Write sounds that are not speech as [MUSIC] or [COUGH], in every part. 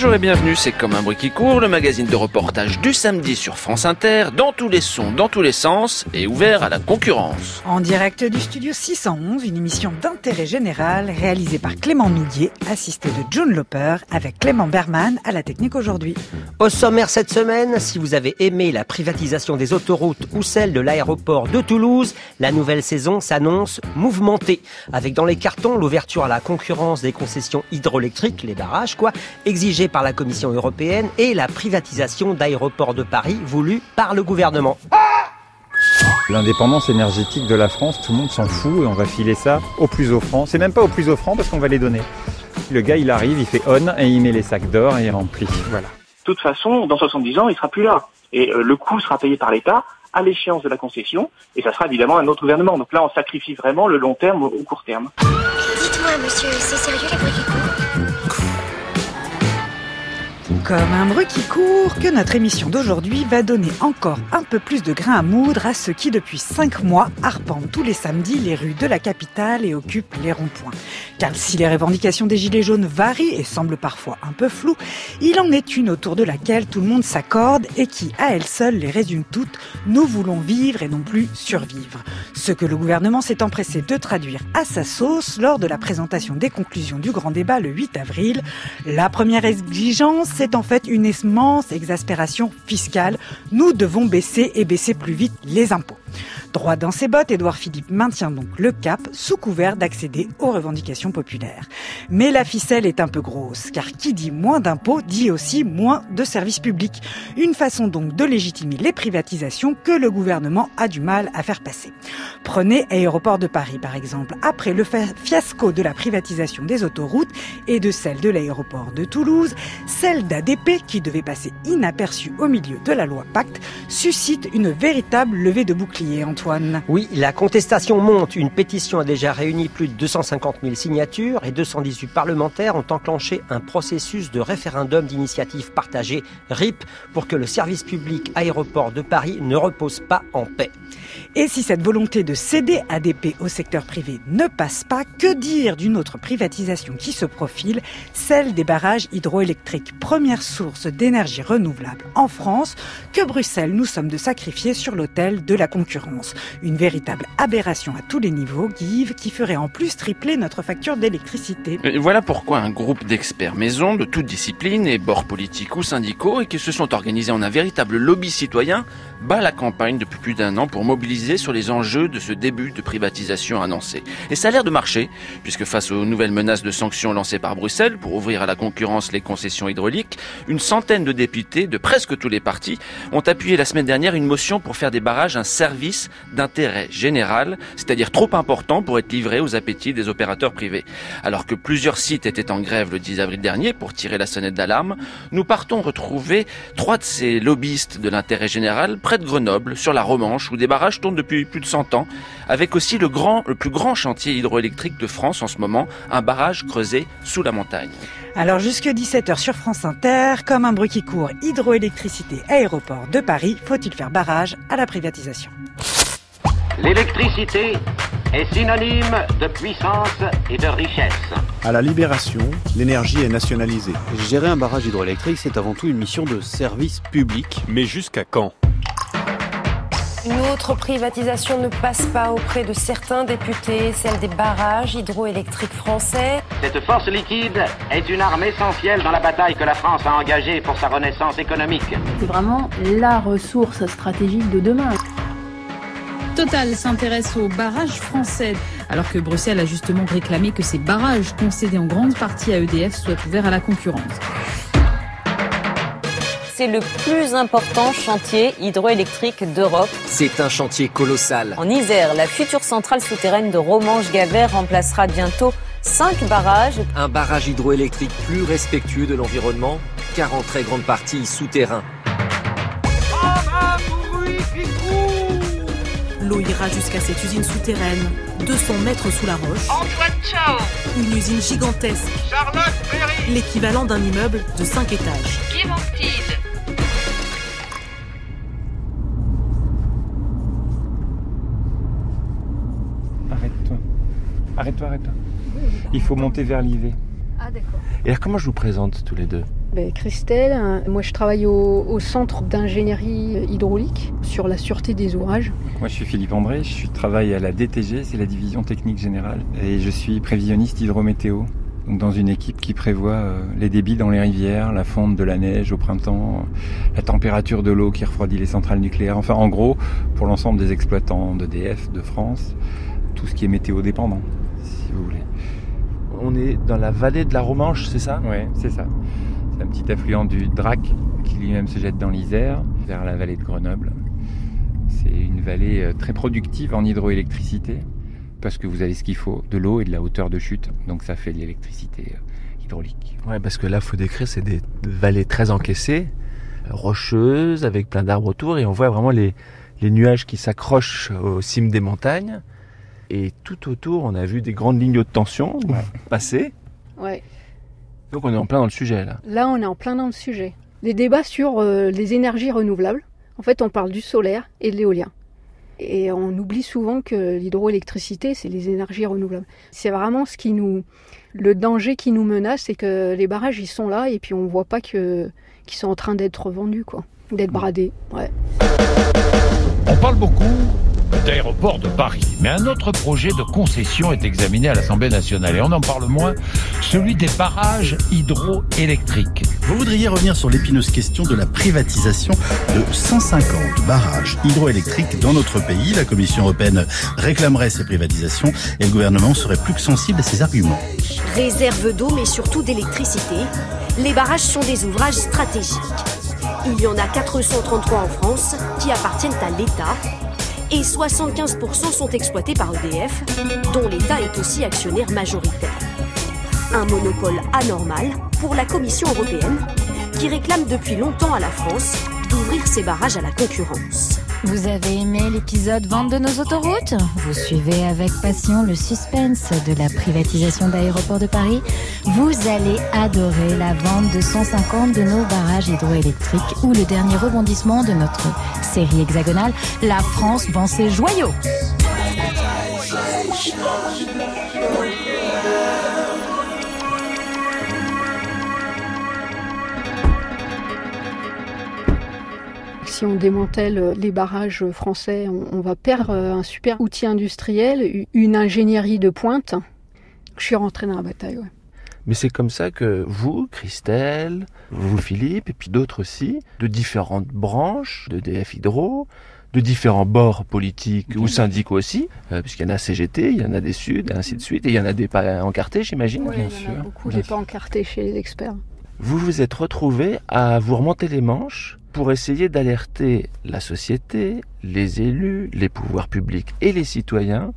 Bonjour et bienvenue, c'est comme un bruit qui court, le magazine de reportage du samedi sur France Inter, dans tous les sons, dans tous les sens, et ouvert à la concurrence. En direct du studio 611, une émission d'intérêt général réalisée par Clément Noudier, assisté de John Loper, avec Clément Berman à la technique aujourd'hui. Au sommaire cette semaine, si vous avez aimé la privatisation des autoroutes ou celle de l'aéroport de Toulouse, la nouvelle saison s'annonce mouvementée, avec dans les cartons l'ouverture à la concurrence des concessions hydroélectriques, les barrages quoi, par la Commission européenne et la privatisation d'aéroports de Paris voulue par le gouvernement. L'indépendance énergétique de la France, tout le monde s'en fout et on va filer ça au plus offrant. C'est même pas au plus offrant parce qu'on va les donner. Le gars, il arrive, il fait on et il met les sacs d'or et il remplit. Voilà. De toute façon, dans 70 ans, il sera plus là. Et euh, le coût sera payé par l'État à l'échéance de la concession, et ça sera évidemment un autre gouvernement. Donc là, on sacrifie vraiment le long terme au court terme. Dites-moi, monsieur, c'est sérieux les bruits comme un bruit qui court que notre émission d'aujourd'hui va donner encore un peu plus de grain à moudre à ceux qui depuis cinq mois arpentent tous les samedis les rues de la capitale et occupent les ronds-points. Car si les revendications des Gilets jaunes varient et semblent parfois un peu floues, il en est une autour de laquelle tout le monde s'accorde et qui à elle seule les résume toutes. Nous voulons vivre et non plus survivre. Ce que le gouvernement s'est empressé de traduire à sa sauce lors de la présentation des conclusions du grand débat le 8 avril. La première exigence, c'est en fait une immense exaspération fiscale. Nous devons baisser et baisser plus vite les impôts. Droit dans ses bottes, Édouard Philippe maintient donc le cap sous couvert d'accéder aux revendications populaires. Mais la ficelle est un peu grosse, car qui dit moins d'impôts dit aussi moins de services publics. Une façon donc de légitimer les privatisations que le gouvernement a du mal à faire passer. Prenez Aéroport de Paris par exemple. Après le fiasco de la privatisation des autoroutes et de celle de l'aéroport de Toulouse, celle d'ADP, qui devait passer inaperçue au milieu de la loi Pacte, suscite une véritable levée de bouclier oui, la contestation monte. Une pétition a déjà réuni plus de 250 000 signatures et 218 parlementaires ont enclenché un processus de référendum d'initiative partagée, RIP, pour que le service public aéroport de Paris ne repose pas en paix. Et si cette volonté de céder ADP au secteur privé ne passe pas, que dire d'une autre privatisation qui se profile, celle des barrages hydroélectriques, première source d'énergie renouvelable en France, que Bruxelles nous sommes de sacrifier sur l'autel de la concurrence? Une véritable aberration à tous les niveaux, Guive, qui ferait en plus tripler notre facture d'électricité. Voilà pourquoi un groupe d'experts maison de toutes disciplines et bords ou syndicaux et qui se sont organisés en un véritable lobby citoyen bat la campagne depuis plus d'un an pour mobiliser sur les enjeux de ce début de privatisation annoncé. Et ça a l'air de marcher, puisque face aux nouvelles menaces de sanctions lancées par Bruxelles pour ouvrir à la concurrence les concessions hydrauliques, une centaine de députés de presque tous les partis ont appuyé la semaine dernière une motion pour faire des barrages un service d'intérêt général, c'est-à-dire trop important pour être livré aux appétits des opérateurs privés. Alors que plusieurs sites étaient en grève le 10 avril dernier pour tirer la sonnette d'alarme, nous partons retrouver trois de ces lobbyistes de l'intérêt général près de Grenoble, sur la Romanche, où des barrages tournent depuis plus de 100 ans, avec aussi le, grand, le plus grand chantier hydroélectrique de France en ce moment, un barrage creusé sous la montagne. Alors jusque 17h sur France Inter, comme un bruit qui court, hydroélectricité aéroport de Paris, faut-il faire barrage à la privatisation? L'électricité est synonyme de puissance et de richesse. À la libération, l'énergie est nationalisée. Gérer un barrage hydroélectrique, c'est avant tout une mission de service public. Mais jusqu'à quand? Une autre privatisation ne passe pas auprès de certains députés, celle des barrages hydroélectriques français. Cette force liquide est une arme essentielle dans la bataille que la France a engagée pour sa renaissance économique. C'est vraiment la ressource stratégique de demain. Total s'intéresse aux barrages français, alors que Bruxelles a justement réclamé que ces barrages concédés en grande partie à EDF soient ouverts à la concurrence c'est le plus important chantier hydroélectrique d'Europe. C'est un chantier colossal. En Isère, la future centrale souterraine de Romanche-Gavert remplacera bientôt 5 barrages. Un barrage hydroélectrique plus respectueux de l'environnement, car en très grande partie souterrain. L'eau ira jusqu'à cette usine souterraine, 200 mètres sous la roche. Antoine Une usine gigantesque. Charlotte Perry L'équivalent d'un immeuble de 5 étages. Arrête-toi, arrête-toi. Il faut monter vers l'IV. Ah d'accord. Et alors comment je vous présente tous les deux? Ben, Christelle, hein, moi je travaille au, au centre d'ingénierie hydraulique sur la sûreté des ouvrages. Moi je suis Philippe André, je travaille à la DTG, c'est la division technique générale, et je suis prévisionniste hydrométéo. Donc dans une équipe qui prévoit euh, les débits dans les rivières, la fonte de la neige au printemps, euh, la température de l'eau qui refroidit les centrales nucléaires. Enfin en gros, pour l'ensemble des exploitants d'EDF de France, tout ce qui est météo dépendant, vous voulez. On est dans la vallée de la Romanche, c'est ça? Oui, c'est ça. C'est un petit affluent du Drac qui lui-même se jette dans l'Isère, vers la vallée de Grenoble. C'est une vallée euh, très productive en hydroélectricité, parce que vous avez ce qu'il faut, de l'eau et de la hauteur de chute, donc ça fait de l'électricité euh, hydraulique. Ouais, parce que là, faut décrire, c'est des vallées très encaissées, euh, rocheuses, avec plein d'arbres autour, et on voit vraiment les, les nuages qui s'accrochent aux cimes des montagnes. Et tout autour, on a vu des grandes lignes de tension passer. Ouais. Donc on est en plein dans le sujet là. Là, on est en plein dans le sujet. Les débats sur euh, les énergies renouvelables. En fait, on parle du solaire et de l'éolien. Et on oublie souvent que l'hydroélectricité, c'est les énergies renouvelables. C'est vraiment ce qui nous, le danger qui nous menace, c'est que les barrages, ils sont là et puis on voit pas que qu'ils sont en train d'être vendus, quoi, d'être bradés. Ouais. On parle beaucoup d'aéroport de Paris, mais un autre projet de concession est examiné à l'Assemblée nationale et on en parle moins, celui des barrages hydroélectriques. Vous voudriez revenir sur l'épineuse question de la privatisation de 150 barrages hydroélectriques dans notre pays. La Commission européenne réclamerait ces privatisations et le gouvernement serait plus que sensible à ces arguments. Réserve d'eau, mais surtout d'électricité, les barrages sont des ouvrages stratégiques. Il y en a 433 en France qui appartiennent à l'État et 75% sont exploités par EDF, dont l'État est aussi actionnaire majoritaire. Un monopole anormal pour la Commission européenne qui réclame depuis longtemps à la France d'ouvrir ses barrages à la concurrence. Vous avez aimé l'épisode Vente de nos autoroutes Vous suivez avec passion le suspense de la privatisation d'Aéroports de Paris Vous allez adorer la vente de 150 de nos barrages hydroélectriques ou le dernier rebondissement de notre série hexagonale La France vend ses joyaux. Si on démantèle les barrages français, on, va perdre un super outil industriel, une ingénierie de pointe. Je suis rentrée dans la bataille. Ouais. Mais c'est comme ça que vous, Christelle, vous, Philippe, et puis d'autres aussi, de différentes branches de DF Hydro, de différents bords politiques ou syndicaux aussi, euh, puisqu'il y en a CGT, il y en a des Suds, et ainsi de suite, et il y en a des pas encartés, j'imagine. Ouais, il y en a beaucoup des pas encartés chez les experts. Vous vous êtes retrouvés à vous remonter les manches pour essayer d'alerter la société, les élus, les pouvoirs publics et les citoyens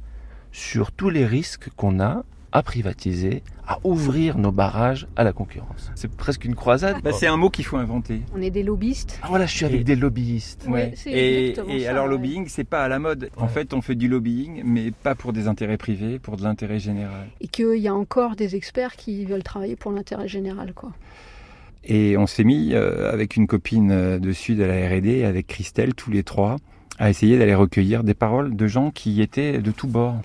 sur tous les risques qu'on a à privatiser, à ouvrir nos barrages à la concurrence. C'est presque une croisade. Bah, c'est un mot qu'il faut inventer. On est des lobbyistes. Ah voilà, je suis avec des lobbyistes. Ouais. Et, exactement et ça, alors ouais. lobbying, c'est pas à la mode. En fait, on fait du lobbying, mais pas pour des intérêts privés, pour de l'intérêt général. Et qu'il y a encore des experts qui veulent travailler pour l'intérêt général, quoi. Et on s'est mis euh, avec une copine euh, de Sud à la R&D, avec Christelle, tous les trois, à essayer d'aller recueillir des paroles de gens qui étaient de tous bords.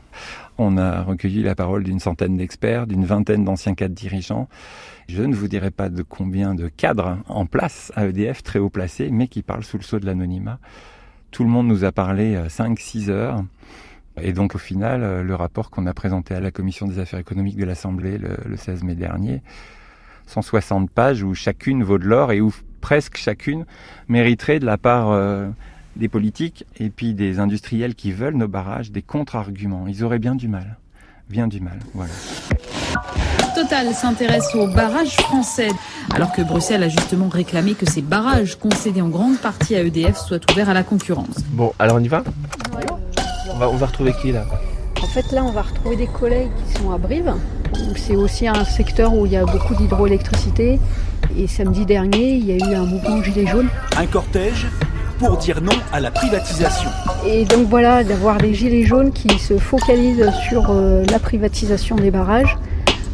On a recueilli la parole d'une centaine d'experts, d'une vingtaine d'anciens cadres dirigeants. Je ne vous dirai pas de combien de cadres en place à EDF, très haut placés, mais qui parlent sous le sceau de l'anonymat. Tout le monde nous a parlé 5-6 heures. Et donc au final, euh, le rapport qu'on a présenté à la Commission des affaires économiques de l'Assemblée le, le 16 mai dernier, 160 pages où chacune vaut de l'or et où presque chacune mériterait de la part euh, des politiques et puis des industriels qui veulent nos barrages des contre-arguments. Ils auraient bien du mal. Bien du mal, voilà. Total s'intéresse aux barrages français, alors que Bruxelles a justement réclamé que ces barrages concédés en grande partie à EDF soient ouverts à la concurrence. Bon, alors on y va? On va, on va retrouver qui là? En fait, là, on va retrouver des collègues qui sont à Brive. C'est aussi un secteur où il y a beaucoup d'hydroélectricité. Et samedi dernier, il y a eu un mouvement gilet jaune. Un cortège pour dire non à la privatisation. Et donc voilà, d'avoir des gilets jaunes qui se focalisent sur euh, la privatisation des barrages,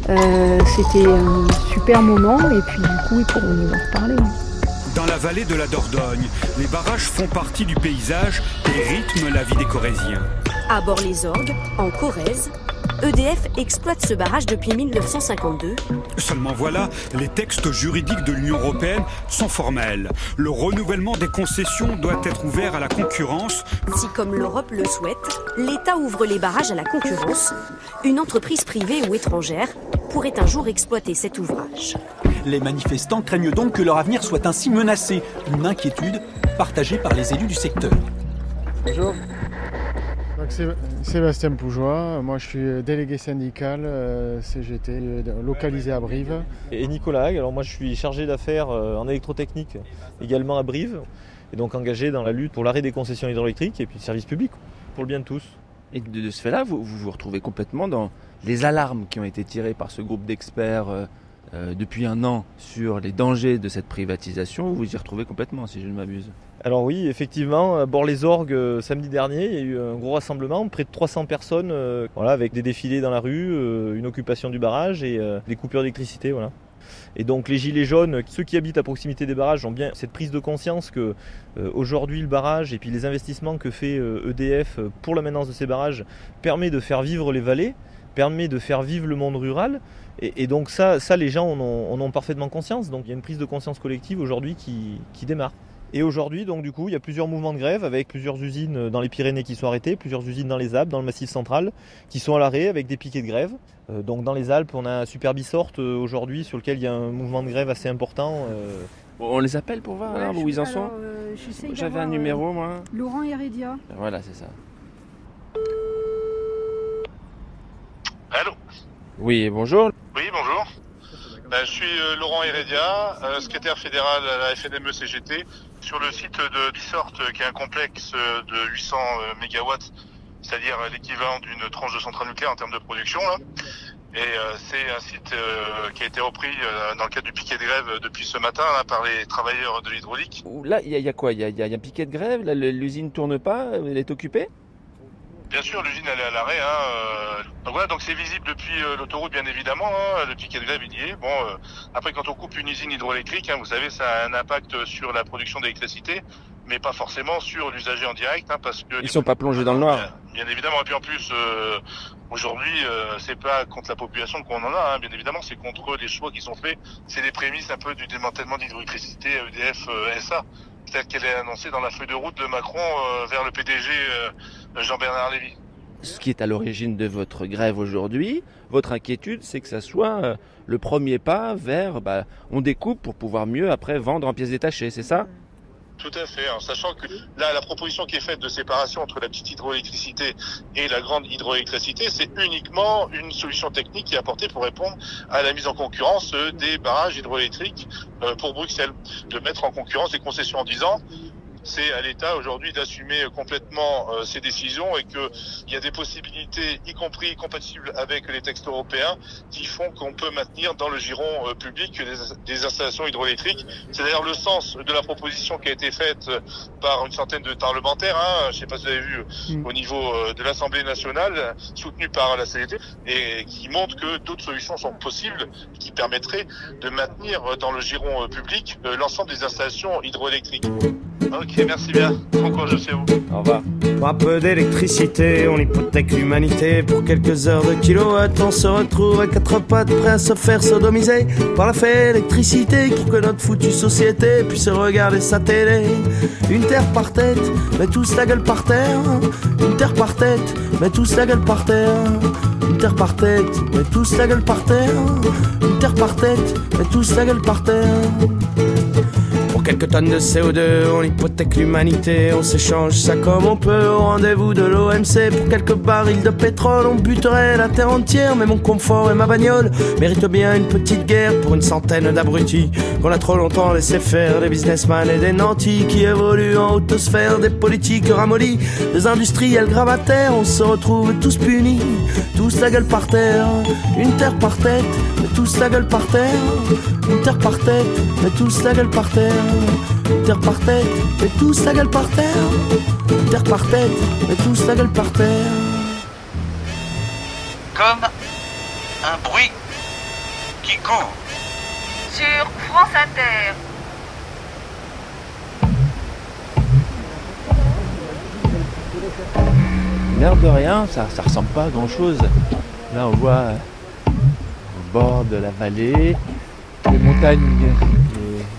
euh, c'était un super moment. Et puis du coup, ils pourront nous en reparler. Dans la vallée de la Dordogne, les barrages font partie du paysage et rythment la vie des Corésiens. À Bord-les-Orgues, en Corrèze, EDF exploite ce barrage depuis 1952. Seulement voilà, les textes juridiques de l'Union européenne sont formels. Le renouvellement des concessions doit être ouvert à la concurrence. Si, comme l'Europe le souhaite, l'État ouvre les barrages à la concurrence, une entreprise privée ou étrangère pourrait un jour exploiter cet ouvrage. Les manifestants craignent donc que leur avenir soit ainsi menacé, une inquiétude partagée par les élus du secteur. Bonjour. Donc, Sébastien Poujois, moi je suis délégué syndical euh, CGT euh, localisé à Brive. Et Nicolas Hague, alors moi je suis chargé d'affaires euh, en électrotechnique également à Brive et donc engagé dans la lutte pour l'arrêt des concessions hydroélectriques et puis le service public pour le bien de tous. Et de, ce fait-là, vous, vous vous retrouvez complètement dans les alarmes qui ont été tirées par ce groupe d'experts euh, depuis un an sur les dangers de cette privatisation. Vous vous y retrouvez complètement, si je ne m'abuse. Alors oui, effectivement, à Bord-les-Orgues, euh, samedi dernier, il y a eu un gros rassemblement, près de 300 personnes, euh, avec des défilés dans la rue, euh, une occupation du barrage et euh, des coupures d'électricité. Voilà. Et donc les gilets jaunes, ceux qui habitent à proximité des barrages ont bien cette prise de conscience que euh, aujourd'hui le barrage et puis les investissements que fait euh, EDF pour la maintenance de ces barrages permet de faire vivre les vallées, permet de faire vivre le monde rural. Et, donc ça, les gens en ont, en ont parfaitement conscience. Donc il y a une prise de conscience collective aujourd'hui qui démarre. Et aujourd'hui, donc du coup, il y a plusieurs mouvements de grève avec plusieurs usines dans les Pyrénées qui sont arrêtées, plusieurs usines dans les Alpes, dans le Massif central, qui sont à l'arrêt avec des piquets de grève. Euh, donc dans les Alpes, on a un Superbisort euh, aujourd'hui sur lequel il y a un mouvement de grève assez important. euh. On les appelle pour voir alors, où ils en sont euh, J'avais un numéro, moi. Laurent Heredia. Voilà, c'est ça. Allô? Oui, bonjour. Oui, bonjour. Ben, je suis euh, Laurent Heredia, euh, secrétaire fédéral à la FNME CGT, sur le site de Bissort, euh, qui est un complexe euh, de 800 euh, mégawatts, c'est-à-dire l'équivalent d'une tranche de centrale nucléaire en termes de production. Et c'est un site qui a été repris dans le cadre du piquet de grève depuis ce matin par les travailleurs de l'hydraulique. Là, il y, a- quoi? Il y a, un piquet de grève? L'usine tourne pas? Elle est occupée? Bien sûr, l'usine elle est à l'arrêt. Hein, euh, donc voilà, donc c'est visible depuis euh, l'autoroute, bien évidemment. Hein, le piquet de grève il y est. Bon, euh, après quand on coupe une usine hydroélectrique, hein, vous savez, ça a un impact sur la production d'électricité, mais pas forcément sur l'usager en direct, hein, parce que Ils sont pas plongés dans le noir. Bien évidemment, et puis en plus, euh, aujourd'hui, c'est pas contre la population qu'on en a, bien évidemment, c'est contre les choix qui sont faits. C'est les prémices un peu du démantèlement d'hydroélectricité EDF SA, telle qu'elle est annoncée dans la feuille de route de Macron euh, vers le PDG euh, Jean-Bernard Lévy. Ce qui est à l'origine de votre grève aujourd'hui, votre inquiétude, c'est que ça soit euh, le premier pas vers bah, on découpe pour pouvoir mieux après vendre en pièces détachées, c'est ça? Tout à fait, en sachant que là, la proposition qui est faite de séparation entre la petite hydroélectricité et la grande hydroélectricité, c'est uniquement une solution technique qui est apportée pour répondre à la mise en concurrence euh, des barrages hydroélectriques euh, pour Bruxelles, de mettre en concurrence des concessions en 10 ans. C'est à l'État aujourd'hui d'assumer complètement euh, ces décisions et qu'il y a des possibilités, y compris compatibles avec les textes européens, qui font qu'on peut maintenir dans le giron euh, public des, des installations hydroélectriques. C'est d'ailleurs le sens de la proposition qui a été faite euh, par une centaine de parlementaires, hein, je ne sais pas si vous avez vu, Mm. au niveau euh, de l'Assemblée nationale, soutenue par la CDT, et qui montre que d'autres solutions sont possibles, qui permettraient de maintenir dans le giron euh, public euh, l'ensemble des installations hydroélectriques. Ok, merci bien. Bon courage à vous. Au revoir. Pas peu d'électricité, on hypothèque l'humanité pour quelques heures de kilowatts. On se retrouve à quatre pattes, prêt à se faire sodomiser par la fée électricité qui que notre foutue société puisse regarder sa télé. Une terre par tête, mais tous la gueule par terre. Une terre par tête, mais tous la gueule par terre. Une terre par tête, mais tous la gueule par terre. Une terre par tête, mais tous la gueule par terre. Quelques tonnes de CO2, on hypothèque l'humanité, on s'échange ça comme on peut au rendez-vous de l'OMC. Pour quelques barils de pétrole, on buterait la terre entière, mais mon confort et ma bagnole méritent bien une petite guerre pour une centaine d'abrutis qu'on a trop longtemps laissé faire, des businessmen et des nantis qui évoluent en haute sphère, des politiques ramollis, des industriels gravataires, on se retrouve tous punis, tous la gueule par terre, une terre par tête, tous la gueule par terre, une terre par tête, mais tous la gueule par terre. Une terre par tête, mais tous la gueule par terre. Une terre par tête, mais tous la gueule par terre. Comme un bruit qui court. Sur France Inter. L'air de rien, ça, ça ressemble pas à grand chose. Là, on voit au bord de la vallée les montagnes.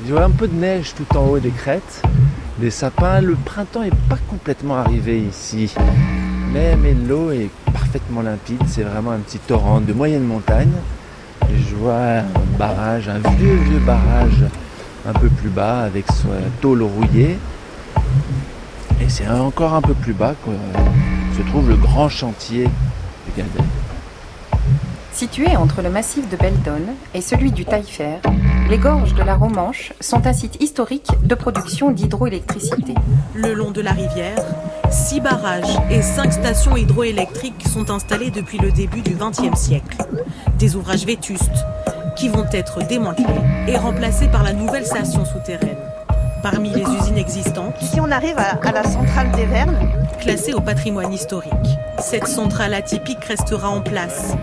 Il y a un peu de neige tout en haut des crêtes, des sapins. Le printemps n'est pas complètement arrivé ici. Mais, l'eau est parfaitement limpide. C'est vraiment un petit torrent de moyenne montagne. Et je vois un barrage, un vieux, vieux barrage un peu plus bas avec son tôle rouillée. Et c'est encore un peu plus bas que se trouve le grand chantier de Galdem. Situé entre le massif de Beldon et celui du Taillefer, les gorges de la Romanche sont un site historique de production d'hydroélectricité. Le long de la rivière, six barrages et cinq stations hydroélectriques sont installés depuis le début du XXe siècle. Des ouvrages vétustes qui vont être démantelés et remplacés par la nouvelle station souterraine. Parmi les usines existantes, ici on arrive à, à la centrale des Vernes, classée au patrimoine historique. Cette centrale atypique restera en place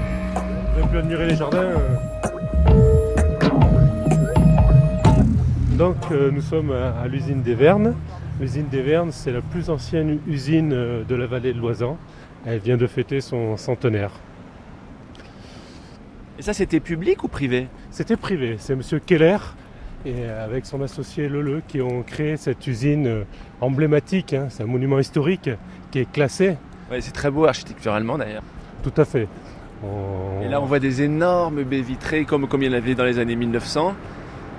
admirer les jardins. Donc euh, nous sommes à, l'usine des Vernes. L'usine des Vernes, c'est la plus ancienne usine euh, de la vallée de Loisan. Elle vient de fêter son centenaire. Et ça, c'était public ou privé? C'était privé. C'est M. Keller et avec son associé Leleu qui ont créé cette usine euh, emblématique. Hein. C'est un monument historique qui est classé. Ouais, c'est très beau architecturalement d'ailleurs. Tout à fait. Et là, on voit des énormes baies vitrées comme, comme il y en avait dans les années 1900.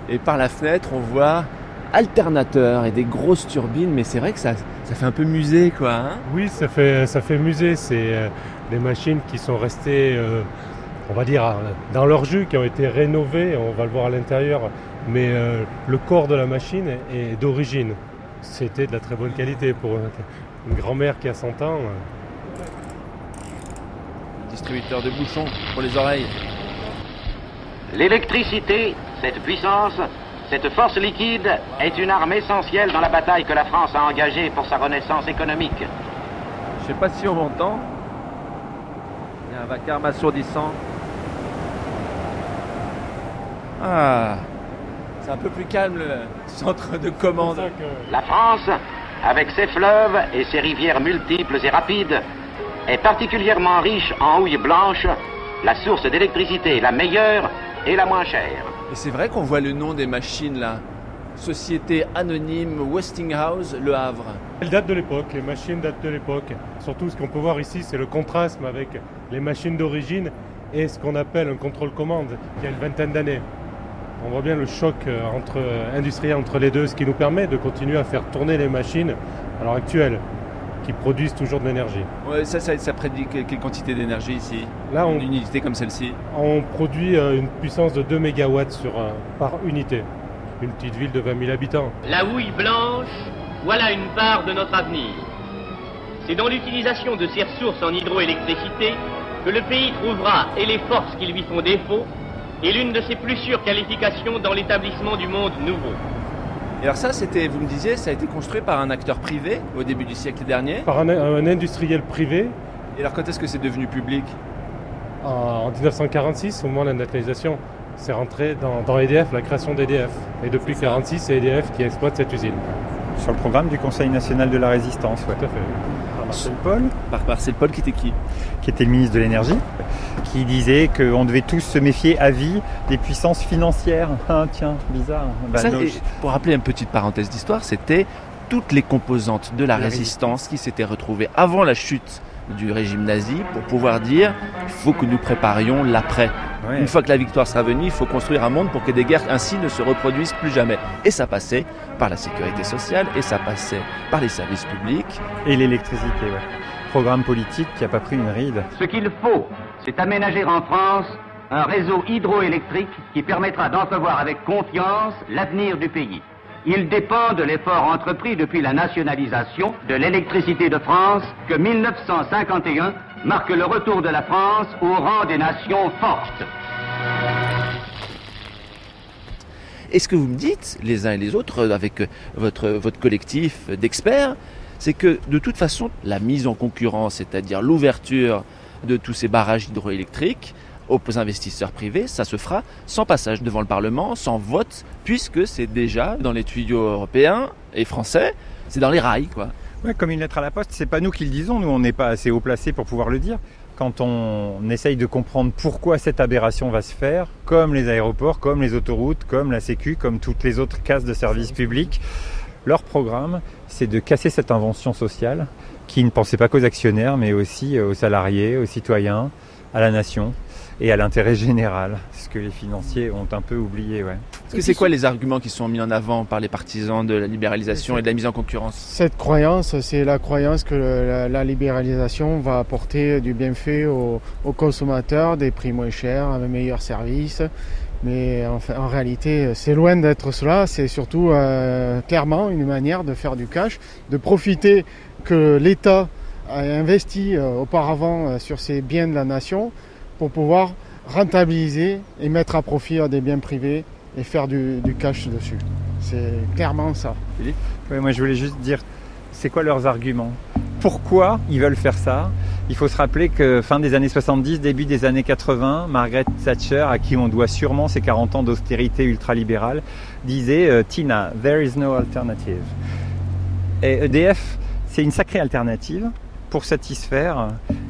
Et par la fenêtre, on voit alternateurs et des grosses turbines, mais c'est vrai que ça, ça fait un peu musée, quoi. Hein? oui, ça fait, ça fait musée. C'est euh, des machines qui sont restées, euh, on va dire, dans leur jus, qui ont été rénovées. On va le voir à l'intérieur. Mais euh, le corps de la machine est d'origine. C'était de la très bonne qualité pour une grand-mère qui a 100 ans distributeur de bouchons pour les oreilles. L'électricité, cette puissance, cette force liquide est une arme essentielle dans la bataille que la France a engagée pour sa renaissance économique. Je sais pas si on m'entend. Il y a un vacarme assourdissant. Ah, c'est un peu plus calme le centre de commande. La France, avec ses fleuves et ses rivières multiples et rapides, est particulièrement riche en houille blanche, la source d'électricité la meilleure et la moins chère. Et c'est vrai qu'on voit le nom des machines là. Société anonyme Westinghouse Le Havre. Elles datent de l'époque, les machines datent de l'époque. Surtout ce qu'on peut voir ici, c'est le contraste avec les machines d'origine et ce qu'on appelle un contrôle-commande qui a une vingtaine d'années. On voit bien le choc euh, entre, euh, industriel entre les deux, ce qui nous permet de continuer à faire tourner les machines à l'heure actuelle qui produisent toujours de l'énergie. Ouais, ça, ça, prédit quelle quantité d'énergie ici? Là, on, une unité comme celle-ci? On produit euh, une puissance de 2 MW sur, par unité. Une petite ville de 20 000 habitants. La houille blanche, voilà une part de notre avenir. C'est dans l'utilisation de ces ressources en hydroélectricité que le pays trouvera et les forces qui lui font défaut et l'une de ses plus sûres qualifications dans l'établissement du monde nouveau. Et alors ça, c'était, vous me disiez, ça a été construit par un acteur privé au début du siècle dernier Par un, industriel privé. Et alors quand est-ce que c'est devenu public? En 1946, au moment de la nationalisation. C'est rentré dans, EDF, la création d'EDF. Et depuis 1946, c'est EDF qui exploite cette usine. Sur le programme du Conseil national de la résistance, ouais. Tout à fait. Marcel Paul. Par Marcel Paul qui était qui? Qui était le ministre de l'énergie, qui disait qu'on devait tous se méfier à vie des puissances financières. Ah tiens, bizarre. Bah, pour rappeler une petite parenthèse d'histoire, c'était toutes les composantes de la, résistance, qui s'étaient retrouvées avant la chute du régime nazi pour pouvoir dire il faut que nous préparions l'après. Une fois que la victoire sera venue, il faut construire un monde pour que des guerres ainsi ne se reproduisent plus jamais. Et ça passait par la sécurité sociale, et ça passait par les services publics. Et l'électricité, ouais. Programme politique qui n'a pas pris une ride. Ce qu'il faut, c'est aménager en France un réseau hydroélectrique qui permettra d'entrevoir avec confiance l'avenir du pays. Il dépend de l'effort entrepris depuis la nationalisation de l'électricité de France que 1951 marque le retour de la France au rang des nations fortes. Et ce que vous me dites, les uns et les autres, avec votre, votre collectif d'experts, c'est que de toute façon, la mise en concurrence, c'est-à-dire l'ouverture de tous ces barrages hydroélectriques, aux investisseurs privés, ça se fera sans passage devant le Parlement, sans vote, puisque c'est déjà dans les tuyaux européens et français, c'est dans les rails, quoi. Comme une lettre à la poste, c'est pas nous qui le disons, nous on n'est pas assez haut placé pour pouvoir le dire. quand on essaye de comprendre pourquoi cette aberration va se faire, comme les aéroports, comme les autoroutes, comme la Sécu, comme toutes les autres cases de services publics, leur programme, c'est de casser cette invention sociale qui ne pensait pas qu'aux actionnaires, mais aussi aux salariés, aux citoyens, à la nation et à l'intérêt général, ce que les financiers ont un peu oublié. Ouais. Est-ce que c'est quoi les arguments qui sont mis en avant par les partisans de la libéralisation et de la mise en concurrence? Cette croyance, c'est la croyance que la, la, libéralisation va apporter du bienfait aux, aux, consommateurs, des prix moins chers, un meilleur service. Mais en, fait, en réalité, c'est loin d'être cela. C'est surtout euh, clairement une manière de faire du cash, de profiter que l'État a investi euh, auparavant euh, sur ces biens de la nation pour pouvoir rentabiliser et mettre à profit des biens privés et faire du, cash dessus. C'est clairement ça. Philippe ouais, Moi je voulais juste dire, c'est quoi leurs arguments? Pourquoi ils veulent faire ça? Il faut se rappeler que fin des années 70, début des années 80, Margaret Thatcher, à qui on doit sûrement ses 40 ans d'austérité ultralibérale, disait euh, Tina, there is no alternative. Et EDF, c'est une sacrée alternative pour satisfaire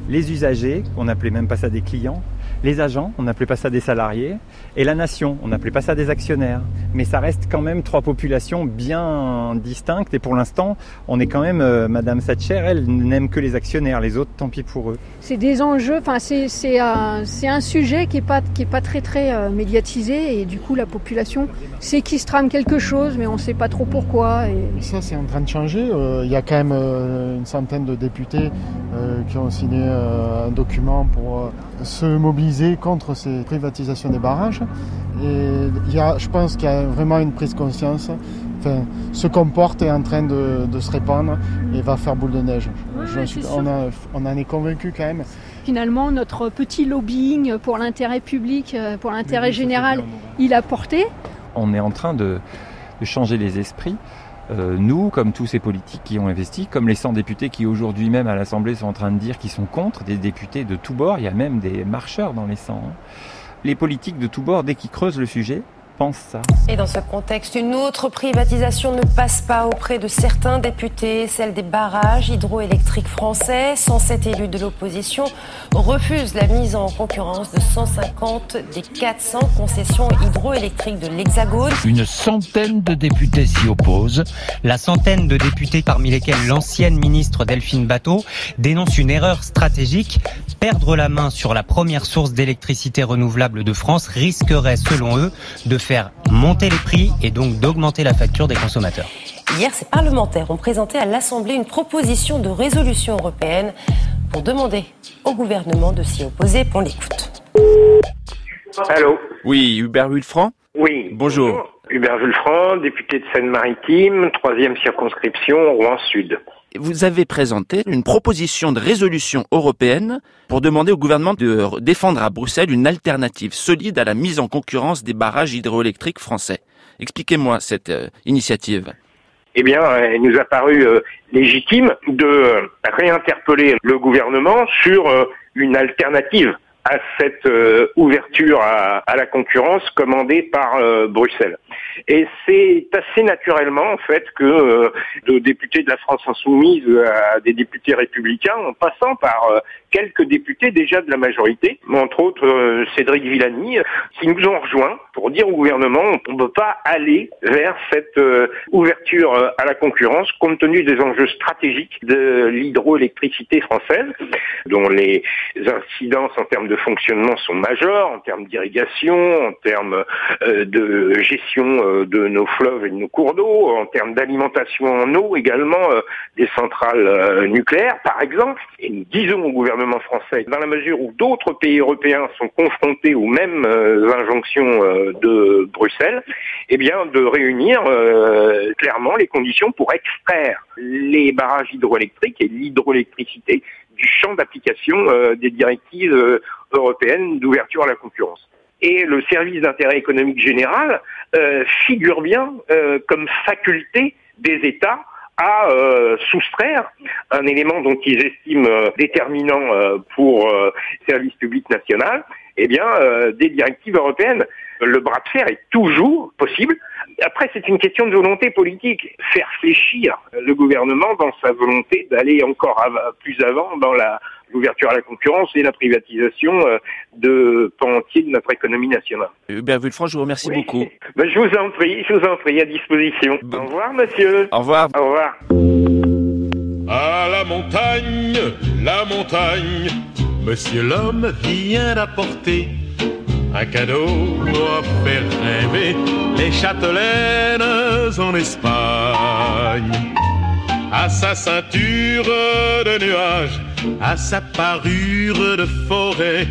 les usagers, on n'appelait même pas ça des clients, les agents, on n'appelait pas ça des salariés, et la nation, on n'appelait pas ça des actionnaires. Mais ça reste quand même trois populations bien distinctes, et pour l'instant, on est quand même, euh, Madame Thatcher, elle n'aime que les actionnaires, les autres, tant pis pour eux. C'est des enjeux, enfin c'est un, un sujet qui n'est pas, qui est pas très très euh, médiatisé, et du coup la population sait qu'il se trame quelque chose, mais on ne sait pas trop pourquoi. Et... Ça c'est en train de changer, euh, il y a quand même euh, une centaine de députés euh, qui ont signé un document pour se mobiliser contre ces privatisations des barrages. Et il y a, je pense qu'il y a vraiment une prise de conscience. Enfin, ce qu'on porte est en train de, de, se répandre et va faire boule de neige. Ouais, Je suis, on, a, on, en est convaincu quand même. Finalement, notre petit lobbying pour l'intérêt public, pour l'intérêt général, il a porté. On est en train de, de changer les esprits. Euh, nous, comme tous ces politiques qui ont investi, comme les 100 députés qui aujourd'hui même à l'Assemblée sont en train de dire qu'ils sont contre, des députés de tous bords, il y a même des marcheurs dans les 100. Hein. Les politiques de tous bords, dès qu'ils creusent le sujet, pensent ça. Et dans ce contexte, une autre privatisation ne passe pas auprès de certains députés, celle des barrages hydroélectriques français. 107 élus de l'opposition refusent la mise en concurrence de 150 des 400 concessions hydroélectriques de l'Hexagone. Une centaine de députés s'y opposent. La centaine de députés parmi lesquels l'ancienne ministre Delphine Bateau dénonce une erreur stratégique. Perdre la main sur la première source d'électricité renouvelable de France risquerait, selon eux, de faire monter les prix et donc d'augmenter la facture des consommateurs. Hier, ces parlementaires ont présenté à l'Assemblée une proposition de résolution européenne pour demander au gouvernement de s'y opposer. On l'écoute. Allô Oui, Hubert Wulfranc Oui. Bonjour. bonjour. Hubert Wulfranc, député de Seine-Maritime, troisième circonscription, Rouen-Sud. Vous avez présenté une proposition de résolution européenne pour demander au gouvernement de défendre à Bruxelles une alternative solide à la mise en concurrence des barrages hydroélectriques français. Expliquez-moi cette euh, initiative. Eh bien, il nous a paru euh, légitime de euh, réinterpeller le gouvernement sur une alternative à cette ouverture à, la concurrence commandée par Bruxelles. Et c'est assez naturellement en fait que euh, de députés de la France insoumise à des députés républicains, en passant par euh, quelques députés déjà de la majorité, entre autres euh, Cédric Villani, qui nous ont rejoints pour dire au gouvernement on ne peut pas aller vers cette euh, ouverture à la concurrence compte tenu des enjeux stratégiques de l'hydroélectricité française, dont les incidences en termes de fonctionnement sont majeures, en termes d'irrigation, en termes de gestion euh, de nos fleuves et de nos cours d'eau, en termes d'alimentation en eau également euh, des centrales nucléaires par exemple. Et nous disons au gouvernement français, dans la mesure où d'autres pays européens sont confrontés aux mêmes injonctions de Bruxelles, eh bien de réunir clairement les conditions pour extraire les barrages hydroélectriques et l'hydroélectricité du champ d'application euh, des directives euh, européennes d'ouverture à la concurrence. Et le service d'intérêt économique général euh, figure bien comme faculté des États à euh, soustraire un élément dont ils estiment euh, déterminant euh, pour service public national, eh bien, des directives européennes. Le bras de fer est toujours possible, Après, c'est une question de volonté politique. Faire fléchir le gouvernement dans sa volonté d'aller encore av- plus avant dans la l'ouverture à la concurrence et la privatisation euh, de pans entiers de notre économie nationale. Hubert Villefranche, je vous remercie beaucoup. Ben, je vous en prie, je vous en prie, à disposition. Au revoir, monsieur. Au revoir. Au revoir. À la montagne, la montagne, monsieur l'homme vient d'apporter un cadeau à faire rêver les châtelaines en Espagne. À sa ceinture de nuages, à sa parure de forêt,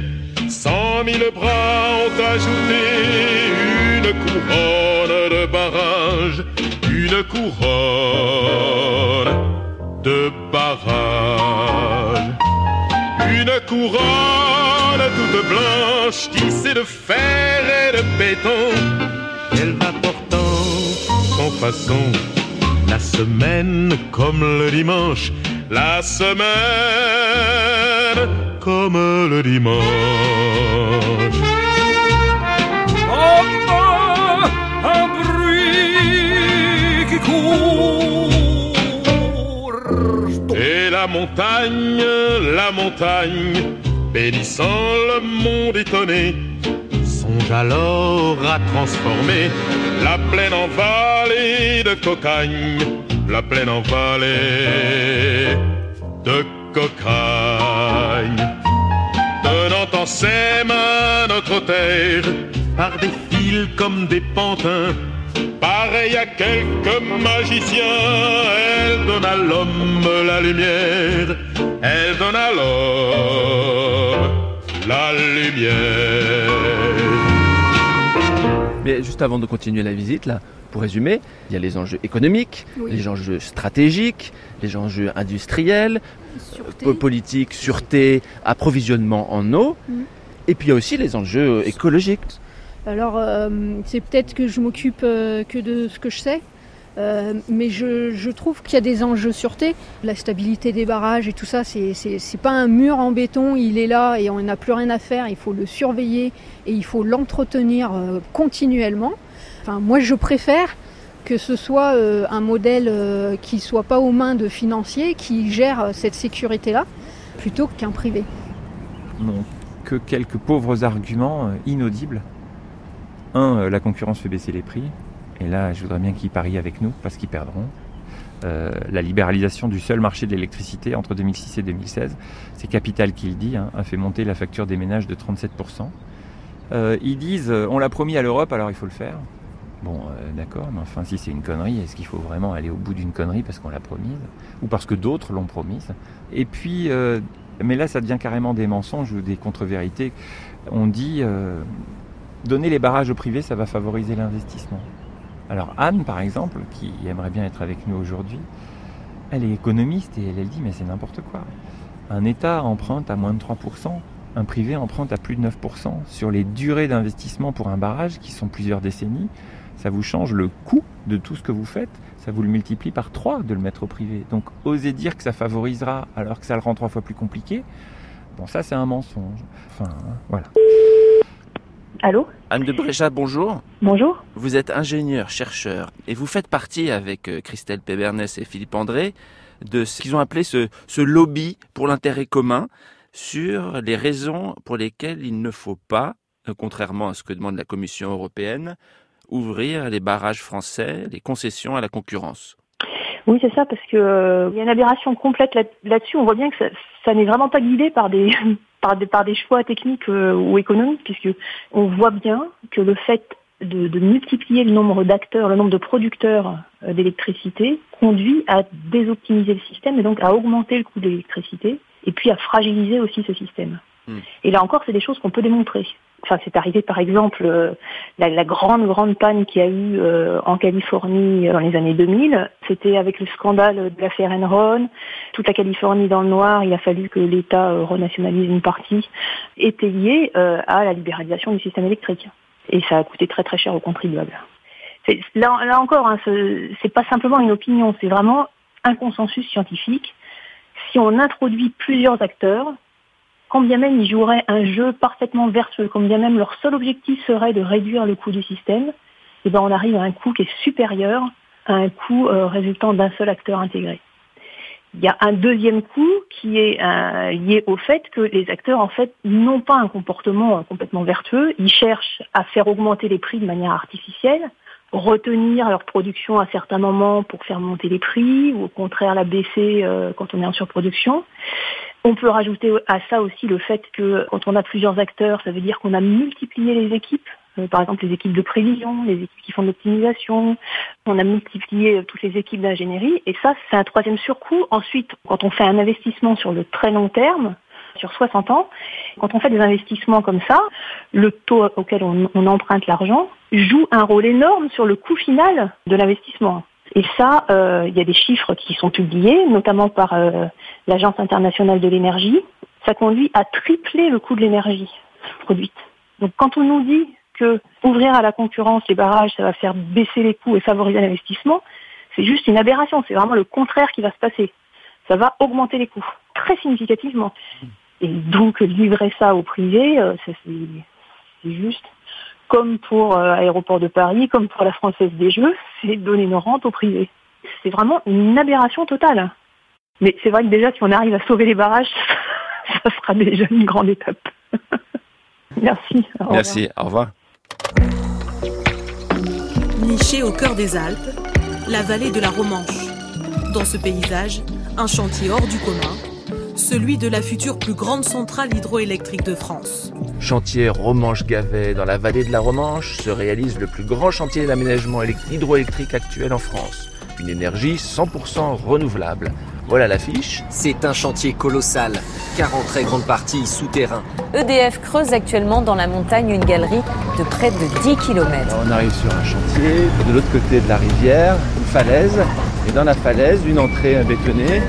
cent mille bras ont ajouté une couronne de barrage, une couronne de barrage. Une couronne blanche tissée de fer et de béton. Elle va portant son façon la semaine comme le dimanche. La semaine comme le dimanche. un bruit qui court. Et la montagne, la montagne, bénissant le monde étonné, songe alors à transformer la plaine en vallée de cocagne, la plaine en vallée de cocagne. Donnant en sème à notre terre par des fils comme des pantins. Pareil à quelques magiciens, elle donne à l'homme la lumière, elle donne à l'homme la lumière. Mais juste avant de continuer la visite, là, pour résumer, il y a les enjeux économiques, Oui. les enjeux stratégiques, les enjeux industriels, Sûreté. politiques, sûreté, approvisionnement en eau, Mhm. et puis il y a aussi les enjeux écologiques. Alors, euh, c'est peut-être que je m'occupe euh, que de ce que je sais, euh, mais je, trouve qu'il y a des enjeux sûreté. La stabilité des barrages et tout ça, c'est pas un mur en béton, il est là et on n'a plus rien à faire. Il faut le surveiller et il faut l'entretenir continuellement. Moi, je préfère que ce soit un modèle qui soit pas aux mains de financiers qui gèrent cette sécurité-là, plutôt qu'un privé. Non, que quelques pauvres arguments inaudibles. Un, euh, la concurrence fait baisser les prix. Et là, je voudrais bien qu'ils parient avec nous, parce qu'ils perdront. Euh, la libéralisation du seul marché de l'électricité entre 2006 et 2016, c'est Capital qui le dit, hein, a fait monter la facture des ménages de 37%. Euh, ils disent, on l'a promis à l'Europe, alors il faut le faire. Bon, d'accord, mais enfin, si c'est une connerie, est-ce qu'il faut vraiment aller au bout d'une connerie parce qu'on l'a promise? Ou parce que d'autres l'ont promise? Et puis, mais là, ça devient carrément des mensonges ou des contre-vérités. On dit, donner les barrages au privé, ça va favoriser l'investissement. Alors Anne, par exemple, qui aimerait bien être avec nous aujourd'hui, elle est économiste et elle, dit, mais c'est n'importe quoi. Un État emprunte à moins de 3%, un privé emprunte à plus de 9%. Sur les durées d'investissement pour un barrage, qui sont plusieurs décennies, ça vous change le coût de tout ce que vous faites, ça vous le multiplie par 3 de le mettre au privé. Donc oser dire que ça favorisera alors que ça le rend trois fois plus compliqué, bon ça c'est un mensonge. Enfin, hein, voilà. Allô Anne de Bréchat, bonjour. Bonjour. Vous êtes ingénieur, chercheur, et vous faites partie avec euh, Christelle Pébernès et Philippe André de ce qu'ils ont appelé ce, ce lobby pour l'intérêt commun sur les raisons pour lesquelles il ne faut pas, euh, contrairement à ce que demande la Commission européenne, ouvrir les barrages français, les concessions à la concurrence. Oui, c'est ça, parce que euh, y a une aberration complète là- là-dessus. On voit bien que ça, ça n'est vraiment pas guidé par des par des par des choix techniques euh, ou économiques, puisque on voit bien que le fait de, multiplier le nombre d'acteurs, le nombre de producteurs euh, d'électricité, conduit à désoptimiser le système et donc à augmenter le coût de l'électricité et puis à fragiliser aussi ce système. Et là encore, c'est des choses qu'on peut démontrer. Enfin, c'est arrivé par exemple euh, la, la grande grande panne qu'il y a eu euh, en Californie euh, dans les années 2000. C'était avec le scandale de l'affaire Enron. Toute la Californie dans le noir. Il a fallu que l'État euh, renationalise une partie. Était lié euh, à la libéralisation du système électrique. Et ça a coûté très très cher aux contribuables. Là, là encore, hein, ce- c'est pas simplement une opinion, c'est vraiment un consensus scientifique. Si on introduit plusieurs acteurs, quand bien même ils joueraient un jeu parfaitement vertueux, quand bien même leur seul objectif serait de réduire le coût du système, eh ben, on arrive à un coût qui est supérieur à un coût euh, résultant d'un seul acteur intégré. Il y a un deuxième coût qui est euh, lié au fait que les acteurs en fait n'ont pas un comportement euh, complètement vertueux. Ils cherchent à faire augmenter les prix de manière artificielle, retenir leur production à certains moments pour faire monter les prix ou au contraire la baisser euh, quand on est en surproduction. On peut rajouter à ça aussi le fait que quand on a plusieurs acteurs, ça veut dire qu'on a multiplié les équipes. Euh, par exemple, les équipes de prévision, les équipes qui font de l'optimisation. On a multiplié euh, toutes les équipes d'ingénierie. Et ça, c'est un troisième surcoût. Ensuite, quand on fait un investissement sur le très long terme, sur 60 ans, quand on fait des investissements comme ça, le taux auquel on, emprunte l'argent joue un rôle énorme sur le coût final de l'investissement. Et ça, euh, il y a des chiffres qui sont publiés, notamment par euh, l'Agence internationale de l'énergie. Ça conduit à tripler le coût de l'énergie produite. Donc quand on nous dit que ouvrir à la concurrence les barrages, ça va faire baisser les coûts et favoriser l'investissement, c'est juste une aberration. C'est vraiment le contraire qui va se passer. Ça va augmenter les coûts très significativement. Et donc livrer ça au privé, euh, ça, c'est juste comme pour euh, Aéroport de Paris, comme pour la Française des Jeux, c'est donner nos rentes au privé. C'est vraiment une aberration totale. Mais c'est vrai que déjà, si on arrive à sauver les barrages, [LAUGHS] ça sera déjà une grande étape. Merci. au. [LAUGHS] Merci, au revoir. Niché au cœur des Alpes, la vallée de la Romanche. Dans ce paysage, un chantier hors du commun, celui de la future plus grande centrale hydroélectrique de France. Chantier Romanche-Gavet dans la vallée de la Romanche se réalise le plus grand chantier d'aménagement élect- hydroélectrique actuel en France. Une énergie 100% renouvelable. Voilà l'affiche. C'est un chantier colossal, car en très grande partie souterrain. EDF creuse actuellement dans la montagne une galerie de près de 10 km. On arrive sur un chantier, de l'autre côté de la rivière, une falaise, et dans la falaise, une entrée bétonnée.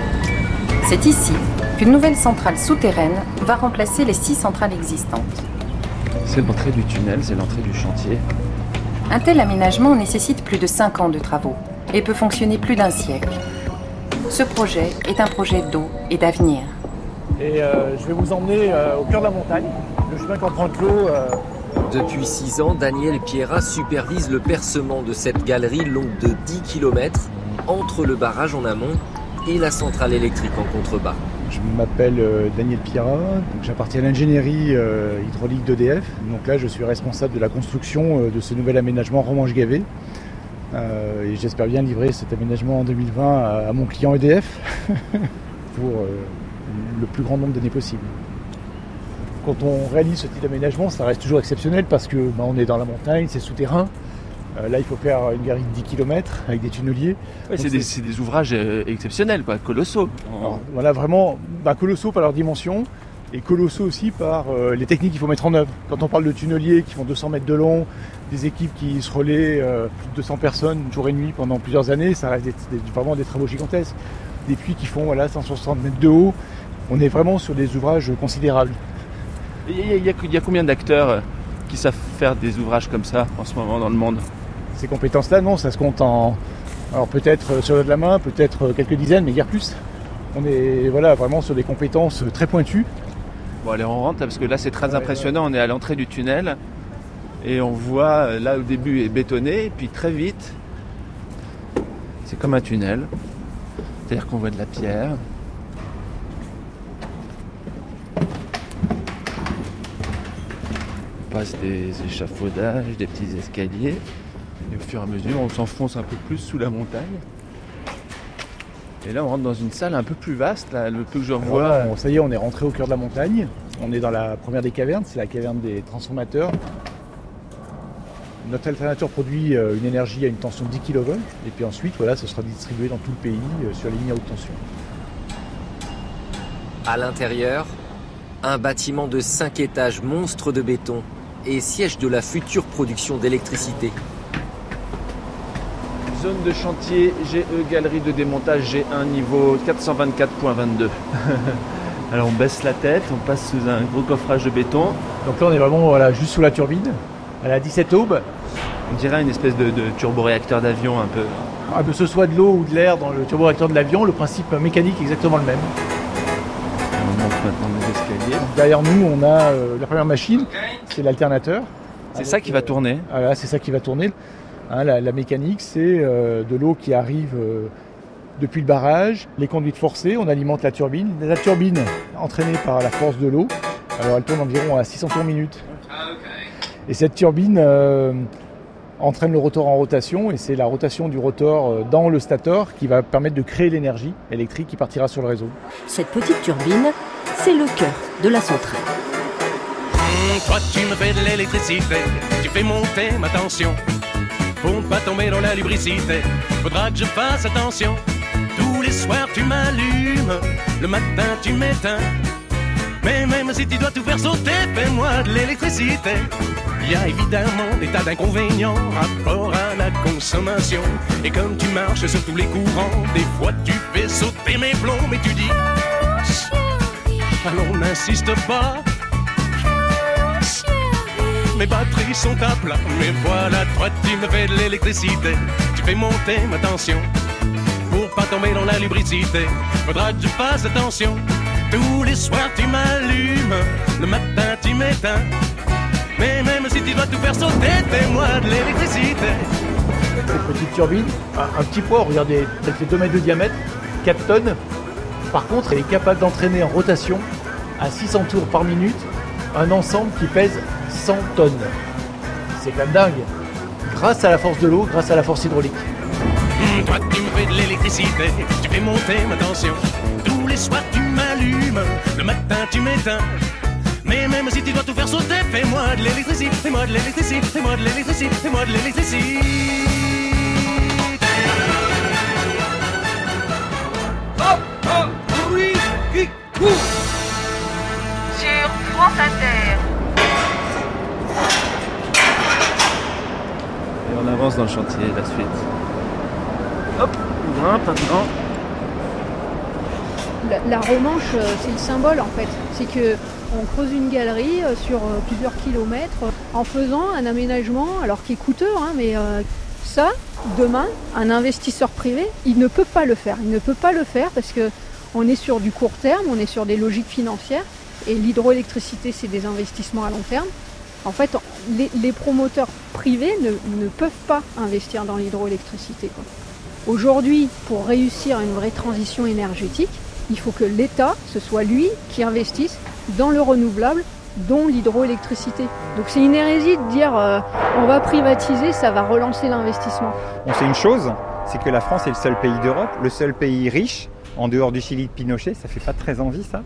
C'est ici qu'une nouvelle centrale souterraine va remplacer les six centrales existantes. C'est l'entrée du tunnel, c'est l'entrée du chantier. Un tel aménagement nécessite plus de 5 ans de travaux et peut fonctionner plus d'un siècle. Ce projet est un projet d'eau et d'avenir. Et euh, je vais vous emmener euh, au cœur de la montagne. Le chemin qu'emprunte l'eau. euh, Depuis 6 ans, Daniel Pierra supervise le percement de cette galerie longue de 10 km entre le barrage en amont et la centrale électrique en contrebas. Je m'appelle euh, Daniel Pierra, j'appartiens à l'ingénierie euh, hydraulique d'EDF. Donc là, je suis responsable de la construction euh, de ce nouvel aménagement Romanche-Gavet. Et j'espère bien livrer cet aménagement en 2020 à, mon client EDF [LAUGHS] pour le plus grand nombre d'années possible. Quand on réalise ce type d'aménagement, ça reste toujours exceptionnel parce que bah, on est dans la montagne, c'est souterrain. Euh, là, il faut faire une galerie de 10 km avec des tunneliers. Ouais, c'est des, ouvrages euh, exceptionnels, quoi, colossaux. alors, voilà, vraiment bah, colossaux par leur dimension et colossaux aussi par euh, les techniques qu'il faut mettre en œuvre. Quand on parle de tunneliers qui font 200 mètres de long, des équipes qui se relaient euh, plus de 200 personnes jour et nuit pendant plusieurs années, ça reste des- des- vraiment des travaux gigantesques. Des puits qui font voilà, 160 mètres de haut. On est vraiment sur des ouvrages considérables. Il y, a- y y combien d'acteurs qui savent faire des ouvrages comme ça en ce moment dans le monde? Ces compétences-là, non, ça se compte en. Alors peut-être euh, sur de la main, peut-être euh, quelques dizaines, mais guère plus. On est voilà, vraiment sur des compétences euh, très pointues. Bon, allez, on rentre là, parce que là, c'est très impressionnant. On est à l'entrée du tunnel et on voit là au début est bétonné, et puis très vite, c'est comme un tunnel. C'est-à-dire qu'on voit de la pierre. On passe des échafaudages, des petits escaliers. Et au fur et à mesure, on s'enfonce un peu plus sous la montagne. Et là, on rentre dans une salle un peu plus vaste, là, le peu que je revois. on- ça y est, on est rentré au cœur de la montagne. On est dans la première des cavernes, c'est la caverne des transformateurs. Notre alternateur produit euh, une énergie à une tension de 10 kV et puis ensuite voilà, ce sera distribué dans tout le pays euh, sur les lignes à haute tension. À l'intérieur, un bâtiment de 5 étages monstre de béton et siège de la future production d'électricité. Zone de chantier GE Galerie de démontage G1 niveau 424.22. [LAUGHS] Alors on baisse la tête, on passe sous un gros coffrage de béton. Donc là on est vraiment voilà, juste sous la turbine, à la 17 aubes. On dirait une espèce de, de turboréacteur d'avion un peu. Ah, que ce soit de l'eau ou de l'air dans le turboréacteur de l'avion, le principe mécanique est exactement le même. On monte maintenant les escaliers. Donc, derrière nous on a euh, la première machine, c'est l'alternateur. C'est ça qui va tourner. Voilà, c'est ça qui va tourner. Hein, la, la, mécanique, c'est euh, de l'eau qui arrive euh, depuis le barrage, les conduites forcées, on alimente la turbine. La turbine, entraînée par la force de l'eau, alors elle tourne environ à 600 tours minute. Et cette turbine euh, entraîne le rotor en rotation, et c'est la rotation du rotor dans le stator qui va permettre de créer l'énergie électrique qui partira sur le réseau. Cette petite turbine, c'est le cœur de la centrale. Toi tu me fais de l'électricité, tu fais monter ma tension. Pour ne pas tomber dans la lubricité, faudra que je fasse attention. Tous les soirs tu m'allumes, le matin tu m'éteins. Mais même si tu dois tout faire sauter, fais-moi de l'électricité. Il y a évidemment des tas d'inconvénients rapport à la consommation. Et comme tu marches sur tous les courants, des fois tu fais sauter mes plombs, mais tu dis. Allons, n'insiste pas. Mes batteries sont à plat, mais voilà, toi tu me fais de l'électricité. Tu fais monter ma tension. Pour pas tomber dans la lubricité, faudra que je fasse attention. Tous les soirs tu m'allumes, le matin tu m'éteins. Mais même si tu dois tout faire sauter, fais-moi de l'électricité. Cette petite turbine, un, un petit poids, regardez, elle fait 2 mètres de diamètre, 4 tonnes. Par contre, elle est capable d'entraîner en rotation à 600 tours par minute un ensemble qui pèse 100 tonnes. C'est quand même dingue. Grâce à la force de l'eau, grâce à la force hydraulique. Mmh, toi tu me fais de l'électricité, tu fais monter ma tension. Tous les soirs tu m'allumes, le matin tu m'éteins. Mais même si tu dois tout faire sauter, fais-moi de l'électricité, fais-moi de l'électricité, fais-moi de l'électricité, fais-moi de l'électricité. Hop, hop, bruit qui court Sur France Inter. On avance dans le chantier, la suite. Hop, loin, maintenant. La, romanche, euh, c'est le symbole en fait. C'est que on creuse une galerie euh, sur euh, plusieurs kilomètres en faisant un aménagement, alors qui est coûteux, hein, mais ça, demain, un investisseur privé, il ne peut pas le faire. Il ne peut pas le faire parce que on est sur du court terme, on est sur des logiques financières, et l'hydroélectricité, c'est des investissements à long terme. En fait, les, promoteurs privés ne, ne, peuvent pas investir dans l'hydroélectricité. Aujourd'hui, pour réussir une vraie transition énergétique, il faut que l'État, ce soit lui qui investisse dans le renouvelable, dont l'hydroélectricité. Donc c'est une hérésie de dire euh, on va privatiser, ça va relancer l'investissement. On sait une chose, c'est que la France est le seul pays d'Europe, le seul pays riche, en dehors du Chili de Pinochet, ça fait pas très envie ça,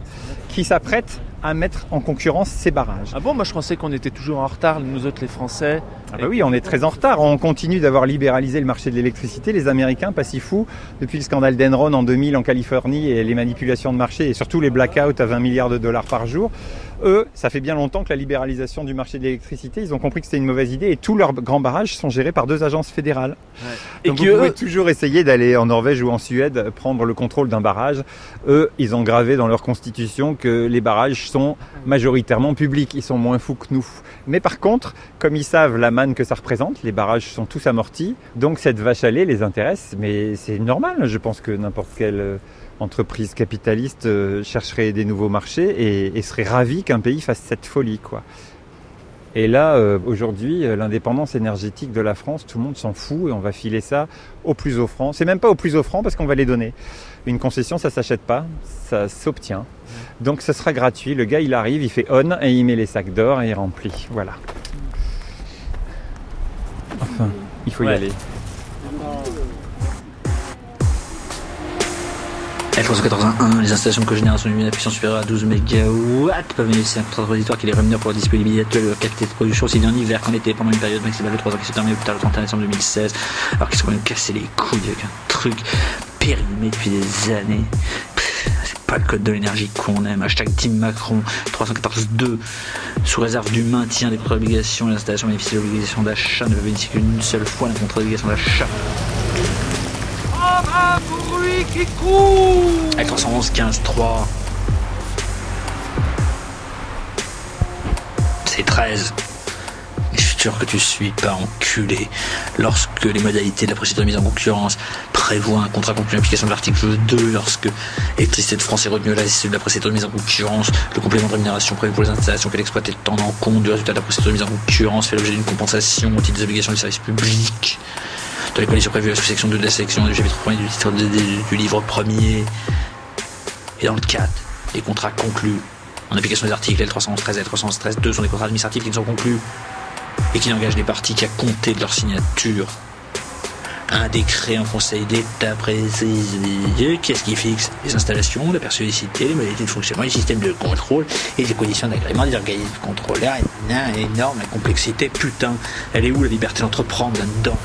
qui s'apprête à mettre en concurrence ces barrages. Ah bon, moi je pensais qu'on était toujours en retard, nous autres les Français. Ah bah oui, on est très en retard. On continue d'avoir libéralisé le marché de l'électricité. Les Américains, pas si fous, depuis le scandale d'Enron en 2000 en Californie et les manipulations de marché et surtout les blackouts à 20 milliards de dollars par jour, eux, ça fait bien longtemps que la libéralisation du marché de l'électricité, ils ont compris que c'était une mauvaise idée et tous leurs grands barrages sont gérés par deux agences fédérales. Ouais. Et Donc vous pouvez toujours essayer d'aller en Norvège ou en Suède prendre le contrôle d'un barrage. Eux, ils ont gravé dans leur constitution que les barrages sont majoritairement publics, ils sont moins fous que nous. Mais par contre, comme ils savent la manne que ça représente, les barrages sont tous amortis, donc cette vache à lait les intéresse, mais c'est normal, je pense que n'importe quelle entreprise capitaliste euh, chercherait des nouveaux marchés et, et serait ravie qu'un pays fasse cette folie, quoi. Et là, euh, aujourd'hui, l'indépendance énergétique de la France, tout le monde s'en fout et on va filer ça au plus offrant. C'est même pas au plus offrant parce qu'on va les donner. Une concession, ça s'achète pas, ça s'obtient. Donc ce sera gratuit. Le gars, il arrive, il fait on et il met les sacs d'or et il remplit. Voilà. Enfin, il faut y Ouais. aller. F381, les installations de cogénération lumineuse à puissance supérieure à 12 MW peuvent bénéficier d'un contrat transitoire qui les rémunère pour la disponibilité actuelle de leur qualité de production aussi bien en hiver qu'en été pendant une période maximale de 3 ans qui se termine plus tard le 31 décembre 2016. Alors qu'ils sont quand même cassé les couilles avec un truc périmé depuis des années? C'est pas le code de l'énergie qu'on aime. Hashtag Team Macron 314.2 sous réserve du maintien des les installations bénéficient de l'obligation d'achat ne peuvent bénéficier qu'une seule fois d'un contrat d'obligation d'achat. Bruit qui court Avec 311 15 3 C'est 13. Et je suis posture que tu suis pas enculé. Lorsque les modalités de la procédure de mise en concurrence prévoient un contrat conclu en application de l'article 2, lorsque l'électricité de France est retenue à la de la procédure de mise en concurrence, le complément de rémunération prévu pour les installations qu'elle exploite est en compte du résultat de la procédure de mise en concurrence, fait l'objet d'une compensation au titre des obligations du service public. Dans les conditions prévues à la sous-section 2 de la sélection du chapitre 1 du titre du livre premier. Et dans le 4, les contrats conclus en application des articles L313 et L313 2 sont des contrats administratifs qui ne sont conclus et qui n'engagent les parties qu'à compter de leur signature. Un décret en Conseil d'État précise qu'est-ce qui fixe les installations, la périodicité, les modalités de fonctionnement, les systèmes de contrôle et les conditions d'agrément des organismes contrôleurs. Une énorme complexité. Putain, elle est où la liberté d'entreprendre là-dedans?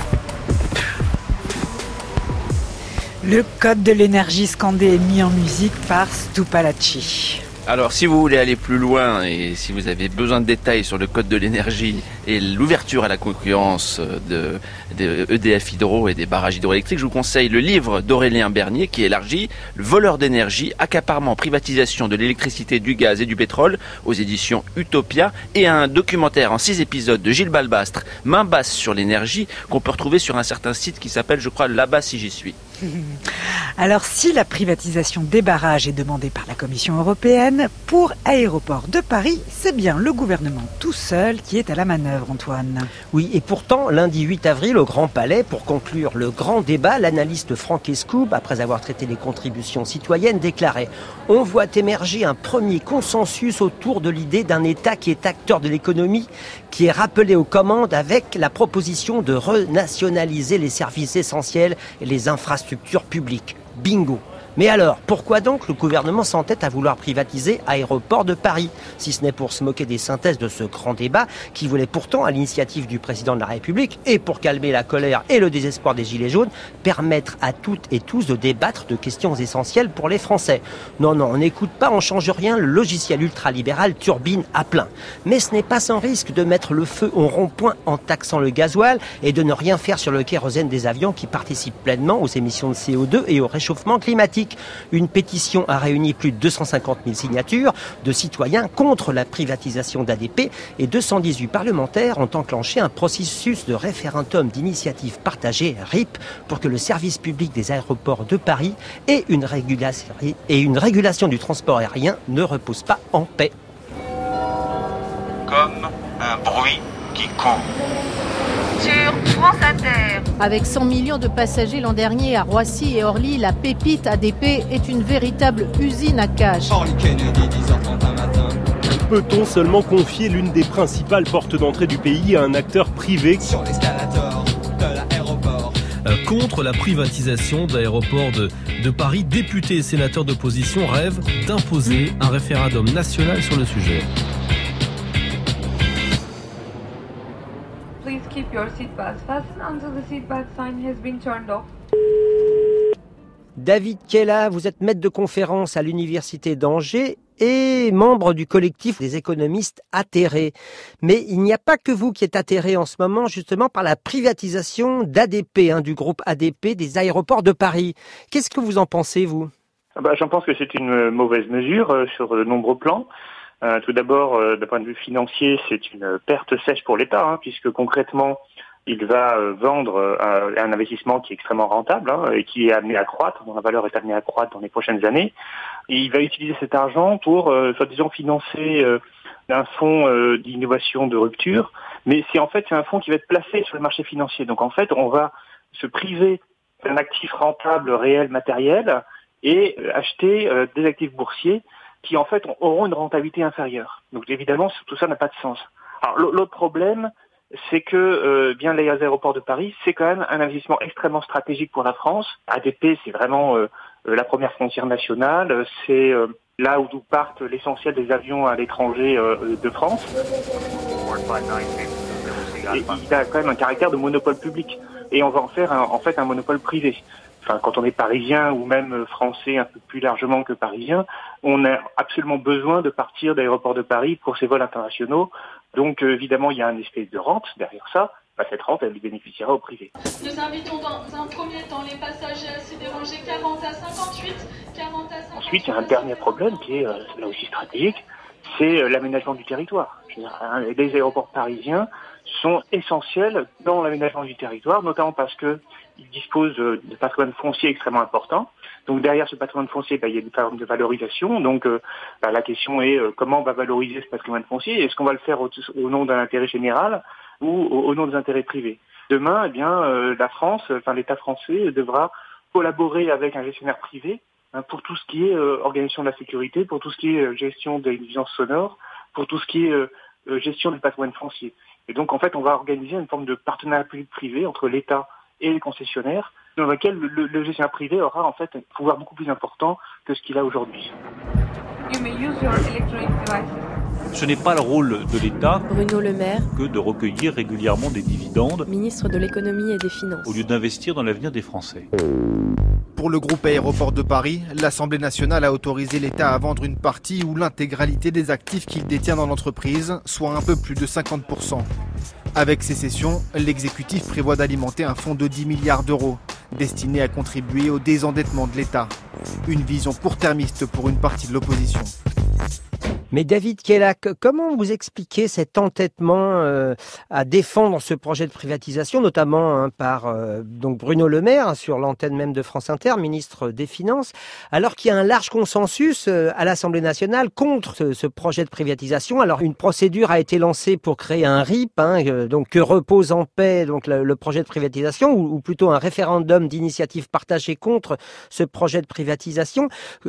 Le code de l'énergie scandé est mis en musique par Stupalacci. Alors, si vous voulez aller plus loin et si vous avez besoin de détails sur le code de l'énergie et l'ouverture à la concurrence de, EDF Hydro et des barrages hydroélectriques, je vous conseille le livre d'Aurélien Bernier qui élargit Le voleur d'énergie, accaparement, privatisation de l'électricité, du gaz et du pétrole aux éditions Utopia et un documentaire en six épisodes de Gilles Balbastre, Main basse sur l'énergie, qu'on peut retrouver sur un certain site qui s'appelle, je crois, Là-bas si j'y suis. [LAUGHS] Alors si la privatisation des barrages est demandée par la Commission européenne, pour Aéroports de Paris, c'est bien le gouvernement tout seul qui est à la manœuvre, Antoine. Oui, et pourtant, lundi 8 avril, au Grand Palais, pour conclure le grand débat, l'analyste Franck Escoub, après avoir traité les contributions citoyennes, déclarait On voit émerger un premier consensus autour de l'idée d'un État qui est acteur de l'économie, qui est rappelé aux commandes avec la proposition de renationaliser les services essentiels et les infrastructures publiques. Bingo mais alors, pourquoi donc le gouvernement s'entête à vouloir privatiser Aéroports de Paris Si ce n'est pour se moquer des synthèses de ce grand débat qui voulait pourtant, à l'initiative du président de la République, et pour calmer la colère et le désespoir des Gilets jaunes, permettre à toutes et tous de débattre de questions essentielles pour les Français. Non, non, on n'écoute pas, on change rien, le logiciel ultralibéral turbine à plein. Mais ce n'est pas sans risque de mettre le feu au rond-point en taxant le gasoil et de ne rien faire sur le kérosène des avions qui participent pleinement aux émissions de CO2 et au réchauffement climatique. Une pétition a réuni plus de 250 000 signatures de citoyens contre la privatisation d'ADP et 218 parlementaires ont enclenché un processus de référendum d'initiative partagée RIP pour que le service public des aéroports de Paris et une régulation, du transport aérien ne reposent pas en paix. Comme un bruit qui. Sur France Inter. Avec 100 millions de passagers l'an dernier à Roissy et Orly, la pépite ADP est une véritable usine à cash. Peut-on seulement confier l'une des principales portes d'entrée du pays à un acteur privé? Euh, contre la privatisation d'aéroports de, de Paris, députés et sénateurs d'opposition rêvent d'imposer un référendum national sur le sujet. Your seatbelts fastened until the seatbelt sign has been turned off. David Kella, vous êtes maître de conférence à l'Université d'Angers et membre du collectif des économistes atterrés. Mais il n'y a pas que vous qui êtes atterré en ce moment justement par la privatisation d'ADP, hein, du groupe ADP des aéroports de Paris. Qu'est-ce que vous en pensez, vous? Ah bah, J'en pense que c'est une mauvaise mesure euh, sur de nombreux plans. Euh, tout d'abord, euh, d'un point de vue financier, c'est une perte sèche pour l'État, hein, puisque concrètement, il va euh, vendre euh, un investissement qui est extrêmement rentable hein, et qui est amené à croître, dont la valeur est amenée à croître dans les prochaines années. Et il va utiliser cet argent pour, euh, soi-disant, financer un fonds d'innovation de rupture. Mais c'est en fait un fonds qui va être placé sur le marché financier. Donc en fait, on va se priver d'un actif rentable réel matériel et acheter des actifs boursiers qui en fait auront une rentabilité inférieure. Donc évidemment, tout ça n'a pas de sens. Alors l'autre problème, c'est que euh, bien les aéroports de Paris, c'est quand même un investissement extrêmement stratégique pour la France. ADP, c'est vraiment euh, euh, la première frontière nationale. C'est euh, là où partent l'essentiel des avions à l'étranger euh, de France. Et il a quand même un caractère de monopole public. Et on va en faire un- en fait un monopole privé. Enfin, quand on est parisien ou même français un peu plus largement que parisien, on a absolument besoin de partir d'aéroport de Paris pour ses vols internationaux. Donc euh, évidemment, il y a un espèce de rente derrière ça. Bah, cette rente, elle lui bénéficiera au privé. Nous invitons dans un premier temps les passagers à se déranger 40 à 58, 40 à 58. Ensuite, il y a un dernier problème qui est euh, là aussi stratégique, c'est l'aménagement du territoire. les aéroports parisiens sont essentiels dans l'aménagement du territoire, notamment parce qu'ils disposent de patrimoine foncier extrêmement important. Donc derrière ce patrimoine foncier, bah, il y a une forme de valorisation. Donc bah, la question est comment on va valoriser ce patrimoine foncier Est-ce qu'on va le faire au, nom d'un intérêt général ou au, nom des intérêts privés? Demain, eh bien, la France, enfin l'État français devra collaborer avec un gestionnaire privé hein, pour tout ce qui est organisation de la sécurité, pour tout ce qui est gestion des nuisances sonores, pour tout ce qui est gestion du patrimoine foncier. Et donc, en fait, on va organiser une forme de partenariat public-privé entre l'État et les concessionnaires, dans lequel le, le, gestionnaire privé aura en fait un pouvoir beaucoup plus important que ce qu'il a aujourd'hui. Ce n'est pas le rôle de l'État, Bruno Le Maire, que de recueillir régulièrement des dividendes, ministre de l'économie et des finances, au lieu d'investir dans l'avenir des Français. Pour le groupe Aéroport de Paris, l'Assemblée nationale a autorisé l'État à vendre une partie ou l'intégralité des actifs qu'il détient dans l'entreprise, soit un peu plus de 50%. Avec ces cessions, l'exécutif prévoit d'alimenter un fonds de 10 milliards d'euros, destiné à contribuer au désendettement de l'État. Une vision court-termiste pour une partie de l'opposition. Mais David Kellac, comment vous expliquez cet entêtement euh, à défendre ce projet de privatisation, notamment hein, par euh, donc Bruno Le Maire hein, sur l'antenne même de France Inter, ministre des Finances, alors qu'il y a un large consensus euh, à l'Assemblée nationale contre ce, projet de privatisation? Alors une procédure a été lancée pour créer un RIP, hein, donc que repose en paix donc le, projet de privatisation, ou, ou plutôt un référendum d'initiative partagée contre ce projet de privatisation.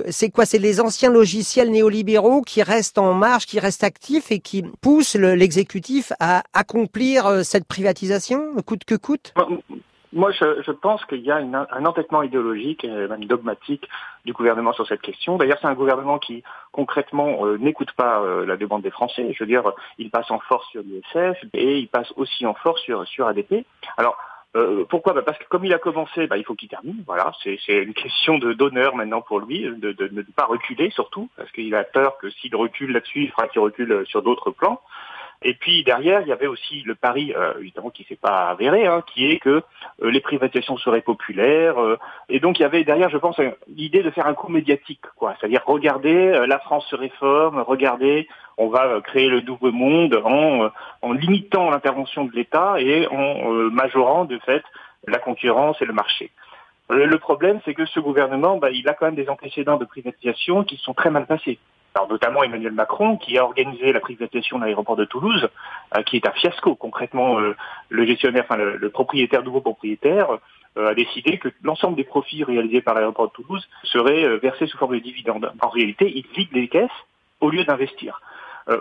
C'est quoi? C'est les anciens logiciels néolibéraux qui restent en marche, qui reste actif et qui pousse l'exécutif à accomplir cette privatisation, coûte que coûte? Moi, je, pense qu'il y a un entêtement idéologique, et même dogmatique, du gouvernement sur cette question. D'ailleurs, c'est un gouvernement qui, concrètement, euh, n'écoute pas euh, la demande des Français. Je veux dire, il passe en force sur l'ISF et il passe aussi en force sur, sur ADP. Alors, euh, pourquoi bah Parce que comme il a commencé, bah, il faut qu'il termine. Voilà, c'est une question de d'honneur maintenant pour lui, de, de, de, ne pas reculer surtout, parce qu'il a peur que s'il recule là-dessus, il fera qu'il recule sur d'autres plans. Et puis derrière, il y avait aussi le pari, euh, évidemment, qui s'est pas avéré, hein, qui est que euh, les privatisations seraient populaires. Euh, et donc il y avait derrière, je pense, l'idée de faire un coup médiatique, quoi. C'est-à-dire regarder, la France se réforme, regardez, on va créer le nouveau monde en, en limitant l'intervention de l'État et en majorant de fait la concurrence et le marché. Le problème, c'est que ce gouvernement, bah, il a quand même des antécédents de privatisation qui sont très mal passés alors notamment Emmanuel Macron, qui a organisé la privatisation de l'aéroport de Toulouse, euh, qui est un fiasco. Concrètement, euh, le gestionnaire, enfin le, propriétaire, nouveau propriétaire, euh, a décidé que l'ensemble des profits réalisés par l'aéroport de Toulouse seraient versés sous forme de dividendes. En réalité, il vide les caisses au lieu d'investir.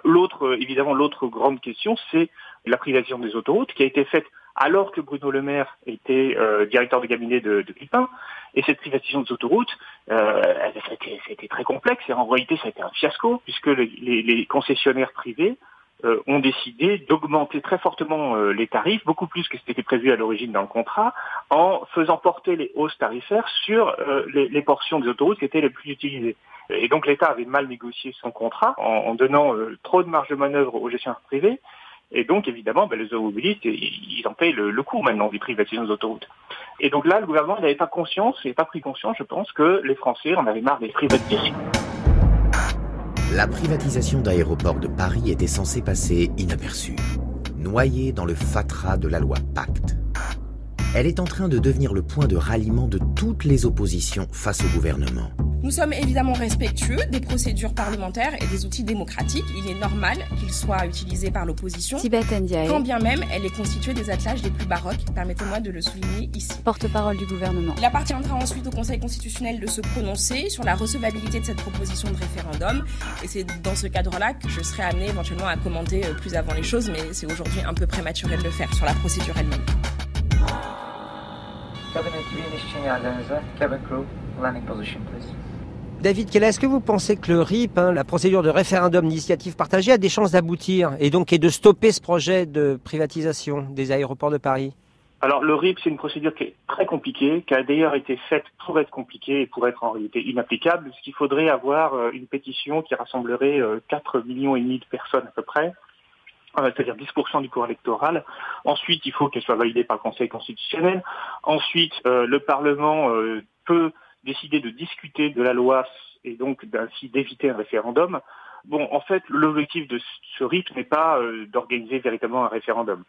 l'autre, évidemment, l'autre grande question, c'est la privatisation des autoroutes, qui a été faite alors que Bruno Le Maire était euh, directeur de cabinet de, de Clipin. Et cette privatisation des autoroutes, euh, ça, a été, très complexe et en réalité ça a été un fiasco puisque les, les, concessionnaires privés euh, ont décidé d'augmenter très fortement euh, les tarifs, beaucoup plus que ce qui était prévu à l'origine dans le contrat, en faisant porter les hausses tarifaires sur euh, les, les, portions des autoroutes qui étaient les plus utilisées. Et donc l'État avait mal négocié son contrat en, en donnant trop de marge de manœuvre aux gestionnaires privés et donc, évidemment, ben, les automobilistes, ils en payent le, coût maintenant des privatisations des autoroutes. Et donc là, le gouvernement n'avait pas conscience, n'avait pas pris conscience, je pense, que les Français en avaient marre des privatisations. La privatisation d'aéroports de Paris était censée passer inaperçue, noyée dans le fatras de la loi Pacte. Elle est en train de devenir le point de ralliement de toutes les oppositions face au gouvernement. Nous sommes évidemment respectueux des procédures parlementaires et des outils démocratiques. Il est normal qu'ils soient utilisés par l'opposition. Quand bien même elle est constituée des attelages les plus baroques. Permettez-moi de le souligner ici. Porte-parole du gouvernement. Il appartiendra ensuite au Conseil constitutionnel de se prononcer sur la recevabilité de cette proposition de référendum. Et c'est dans ce cadre-là que je serai amené éventuellement à commenter euh, plus avant les choses, mais c'est aujourd'hui un peu prématuré de le faire sur la procédure elle-même. David Keller, est-ce que vous pensez que le RIP, hein, la procédure de référendum d'initiative partagée, a des chances d'aboutir et donc et de stopper ce projet de privatisation des aéroports de Paris? Alors le RIP, c'est une procédure qui est très compliquée, qui a d'ailleurs été faite pour être compliquée et pour être en réalité inapplicable, ce qu'il faudrait avoir euh, une pétition qui rassemblerait 4 euh, millions et demi de personnes à peu près, euh, c'est-à-dire 10% du corps électoral. Ensuite, il faut qu'elle soit validée par le Conseil constitutionnel. Ensuite, le Parlement peut décider de discuter de la loi et donc ainsi d'éviter un référendum. Bon, en fait, l'objectif de ce rite n'est pas euh, d'organiser véritablement un référendum.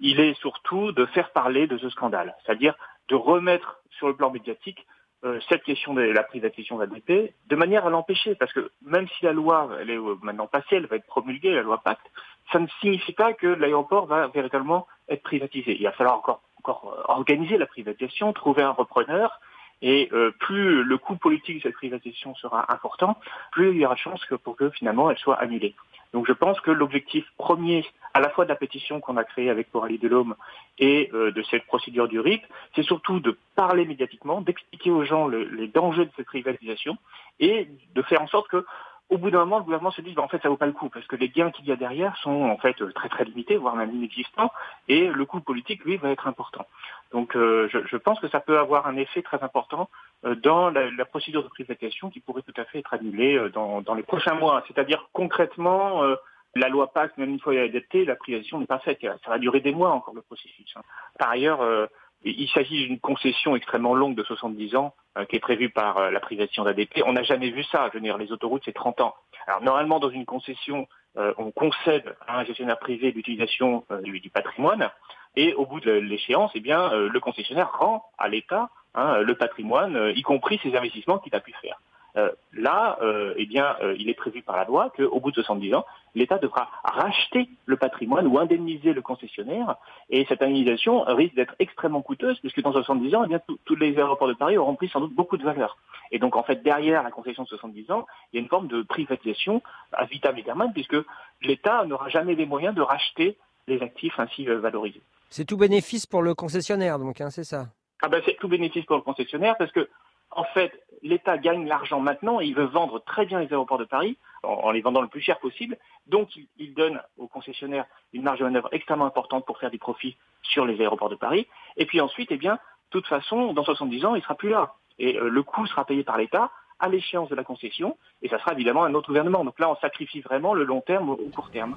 Il est surtout de faire parler de ce scandale, c'est-à-dire de remettre sur le plan médiatique euh, cette question de la privatisation d'ADP de manière à l'empêcher, parce que même si la loi elle est euh, maintenant passée, elle va être promulguée, la loi Pacte, ça ne signifie pas que l'aéroport va véritablement être privatisé. Il va falloir encore, encore euh, organiser la privatisation, trouver un repreneur, et euh, plus le coût politique de cette privatisation sera important, plus il y aura de chances que pour que finalement elle soit annulée. Donc je pense que l'objectif premier, à la fois de la pétition qu'on a créée avec Coralie Delhomme et euh, de cette procédure du RIP, c'est surtout de parler médiatiquement, d'expliquer aux gens le, les dangers de cette privatisation et de faire en sorte que au bout d'un moment, le gouvernement se dit, bah, en fait, ça vaut pas le coup, parce que les gains qu'il y a derrière sont en fait très très limités, voire même inexistants, et le coût politique, lui, va être important. Donc, euh, je, je, pense que ça peut avoir un effet très important euh, dans la, la, procédure de privatisation qui pourrait tout à fait être annulée euh, dans, dans les prochains mois. C'est-à-dire concrètement, euh, la loi PAC, même une fois adaptée, la privatisation n'est pas faite. Ça va durer des mois encore le processus. Hein. Par ailleurs, euh, il s'agit d'une concession extrêmement longue de 70 ans euh, qui est prévue par euh, la privatisation d'ADP. On n'a jamais vu ça. Je les autoroutes, c'est 30 ans. Alors normalement, dans une concession, euh, on concède à un gestionnaire privé l'utilisation du, du, patrimoine, et au bout de l'échéance, eh bien, le concessionnaire rend à l'État hein, le patrimoine, y compris ses investissements qu'il a pu faire. Euh, là, euh, eh bien, euh, il est prévu par la loi qu'au bout de 70 ans, l'État devra racheter le patrimoine ou indemniser le concessionnaire. Et cette indemnisation risque d'être extrêmement coûteuse, puisque dans 70 ans, eh bien, tous les aéroports de Paris auront pris sans doute beaucoup de valeur. Et donc, en fait, derrière la concession de 70 ans, il y a une forme de privatisation à vitam aeternam, puisque l'État n'aura jamais les moyens de racheter les actifs ainsi valorisés. C'est tout bénéfice pour le concessionnaire, donc, hein, c'est ça ah ben, c'est tout bénéfice pour le concessionnaire, parce que en fait, l'État gagne l'argent maintenant et il veut vendre très bien les aéroports de Paris en, les vendant le plus cher possible. Donc, il, il, donne aux concessionnaires une marge de manœuvre extrêmement importante pour faire des profits sur les aéroports de Paris. Et puis ensuite, eh bien, de toute façon, dans 70 ans, il sera plus là. Et euh, le coût sera payé par l'État à l'échéance de la concession, et ça sera évidemment un autre gouvernement. Donc là, on sacrifie vraiment le long terme au court terme.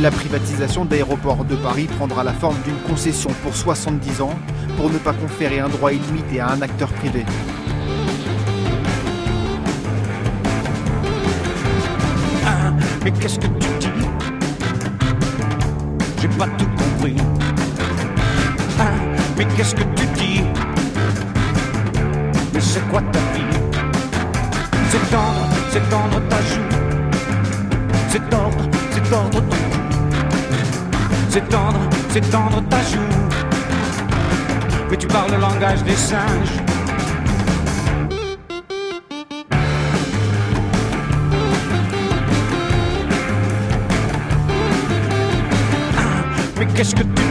La privatisation d'aéroports de Paris prendra la forme d'une concession pour 70 ans, pour ne pas conférer un droit illimité à un acteur privé. Ah, mais qu'est-ce que tu dis? J'ai pas tout compris. Ah, mais qu'est-ce que tu dis? C'est quoi ta vie? C'est tendre, c'est tendre ta joue. C'est tendre, c'est tendre ton C'est tendre, c'est tendre ta joue. Mais tu parles le langage des singes. Ah, Mais qu'est-ce que tu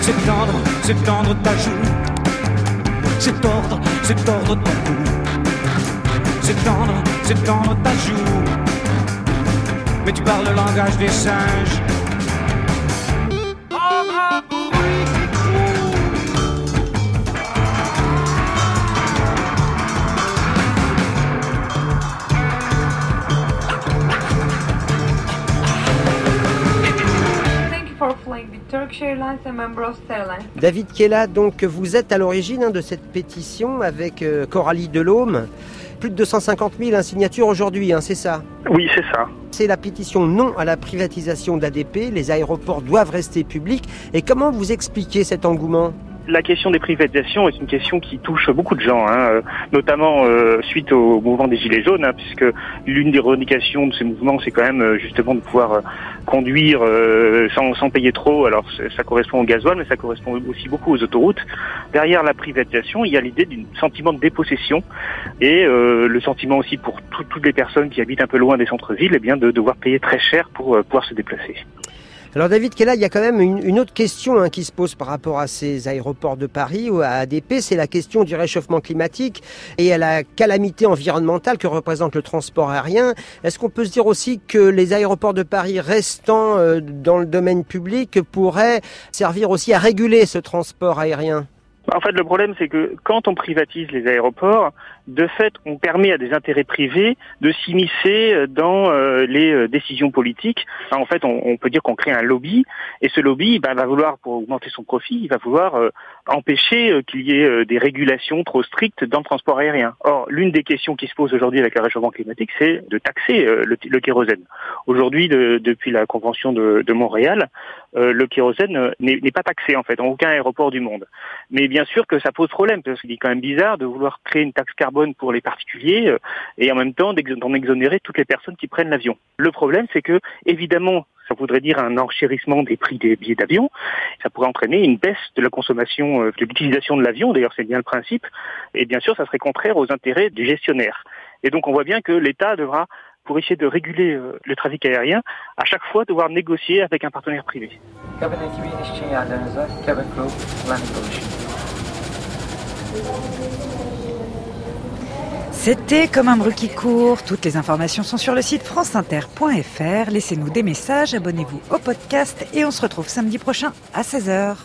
C'est tendre, c'est tendre ta joue. C'est tordre, c'est tordre ton cou. C'est tendre, c'est tendre ta joue. Mais tu parles le langage des singes. David Kella, donc vous êtes à l'origine hein, de cette pétition avec euh, Coralie Delhomme. Plus de 250 000 signatures aujourd'hui, hein, c'est ça? Oui, c'est ça. C'est la pétition non à la privatisation d'ADP. Les aéroports doivent rester publics. Et comment vous expliquez cet engouement? La question des privatisations est une question qui touche beaucoup de gens, hein, notamment euh, suite au mouvement des Gilets jaunes, hein, puisque l'une des revendications de ces mouvements, c'est quand même euh, justement de pouvoir euh, conduire sans, sans, payer trop. Alors ça correspond au gasoil, mais ça correspond aussi beaucoup aux autoroutes. Derrière la privatisation, il y a l'idée d'un sentiment de dépossession et le sentiment aussi pour tout, toutes les personnes qui habitent un peu loin des centres-villes, eh bien de devoir payer très cher pour pouvoir se déplacer. Alors David Kella, il y a quand même une, une autre question hein, qui se pose par rapport à ces aéroports de Paris ou à ADP, c'est la question du réchauffement climatique et à la calamité environnementale que représente le transport aérien. Est-ce qu'on peut se dire aussi que les aéroports de Paris restant euh, dans le domaine public pourraient servir aussi à réguler ce transport aérien? En fait, le problème, c'est que quand on privatise les aéroports, de fait, on permet à des intérêts privés de s'immiscer dans euh, les euh, décisions politiques. En fait, on, peut dire qu'on crée un lobby, et ce lobby bah, va vouloir, pour augmenter son profit, il va vouloir euh, empêcher qu'il y ait des régulations trop strictes dans le transport aérien. Or, l'une des questions qui se pose aujourd'hui avec le réchauffement climatique, c'est de taxer le, kérosène. Aujourd'hui, depuis la convention de, de Montréal, le kérosène n'est pas taxé en fait dans aucun aéroport du monde. Mais bien sûr que ça pose problème, parce qu'il est quand même bizarre de vouloir créer une taxe carbone pour les particuliers euh, et en même temps d'en exonérer toutes les personnes qui prennent l'avion. Le problème, c'est que évidemment, ça voudrait dire un enchérissement des prix des billets d'avion. Ça pourrait entraîner une baisse de la consommation, euh, de l'utilisation de l'avion. D'ailleurs, c'est bien le principe. Et bien sûr, ça serait contraire aux intérêts du gestionnaire. Et donc, on voit bien que l'État devra, pour essayer de réguler euh, le trafic aérien, à chaque fois devoir négocier avec un partenaire privé. C'était comme un bruit qui court. Toutes les informations sont sur le site franceinter.fr. Laissez-nous des messages, abonnez-vous au podcast et on se retrouve samedi prochain à 16h.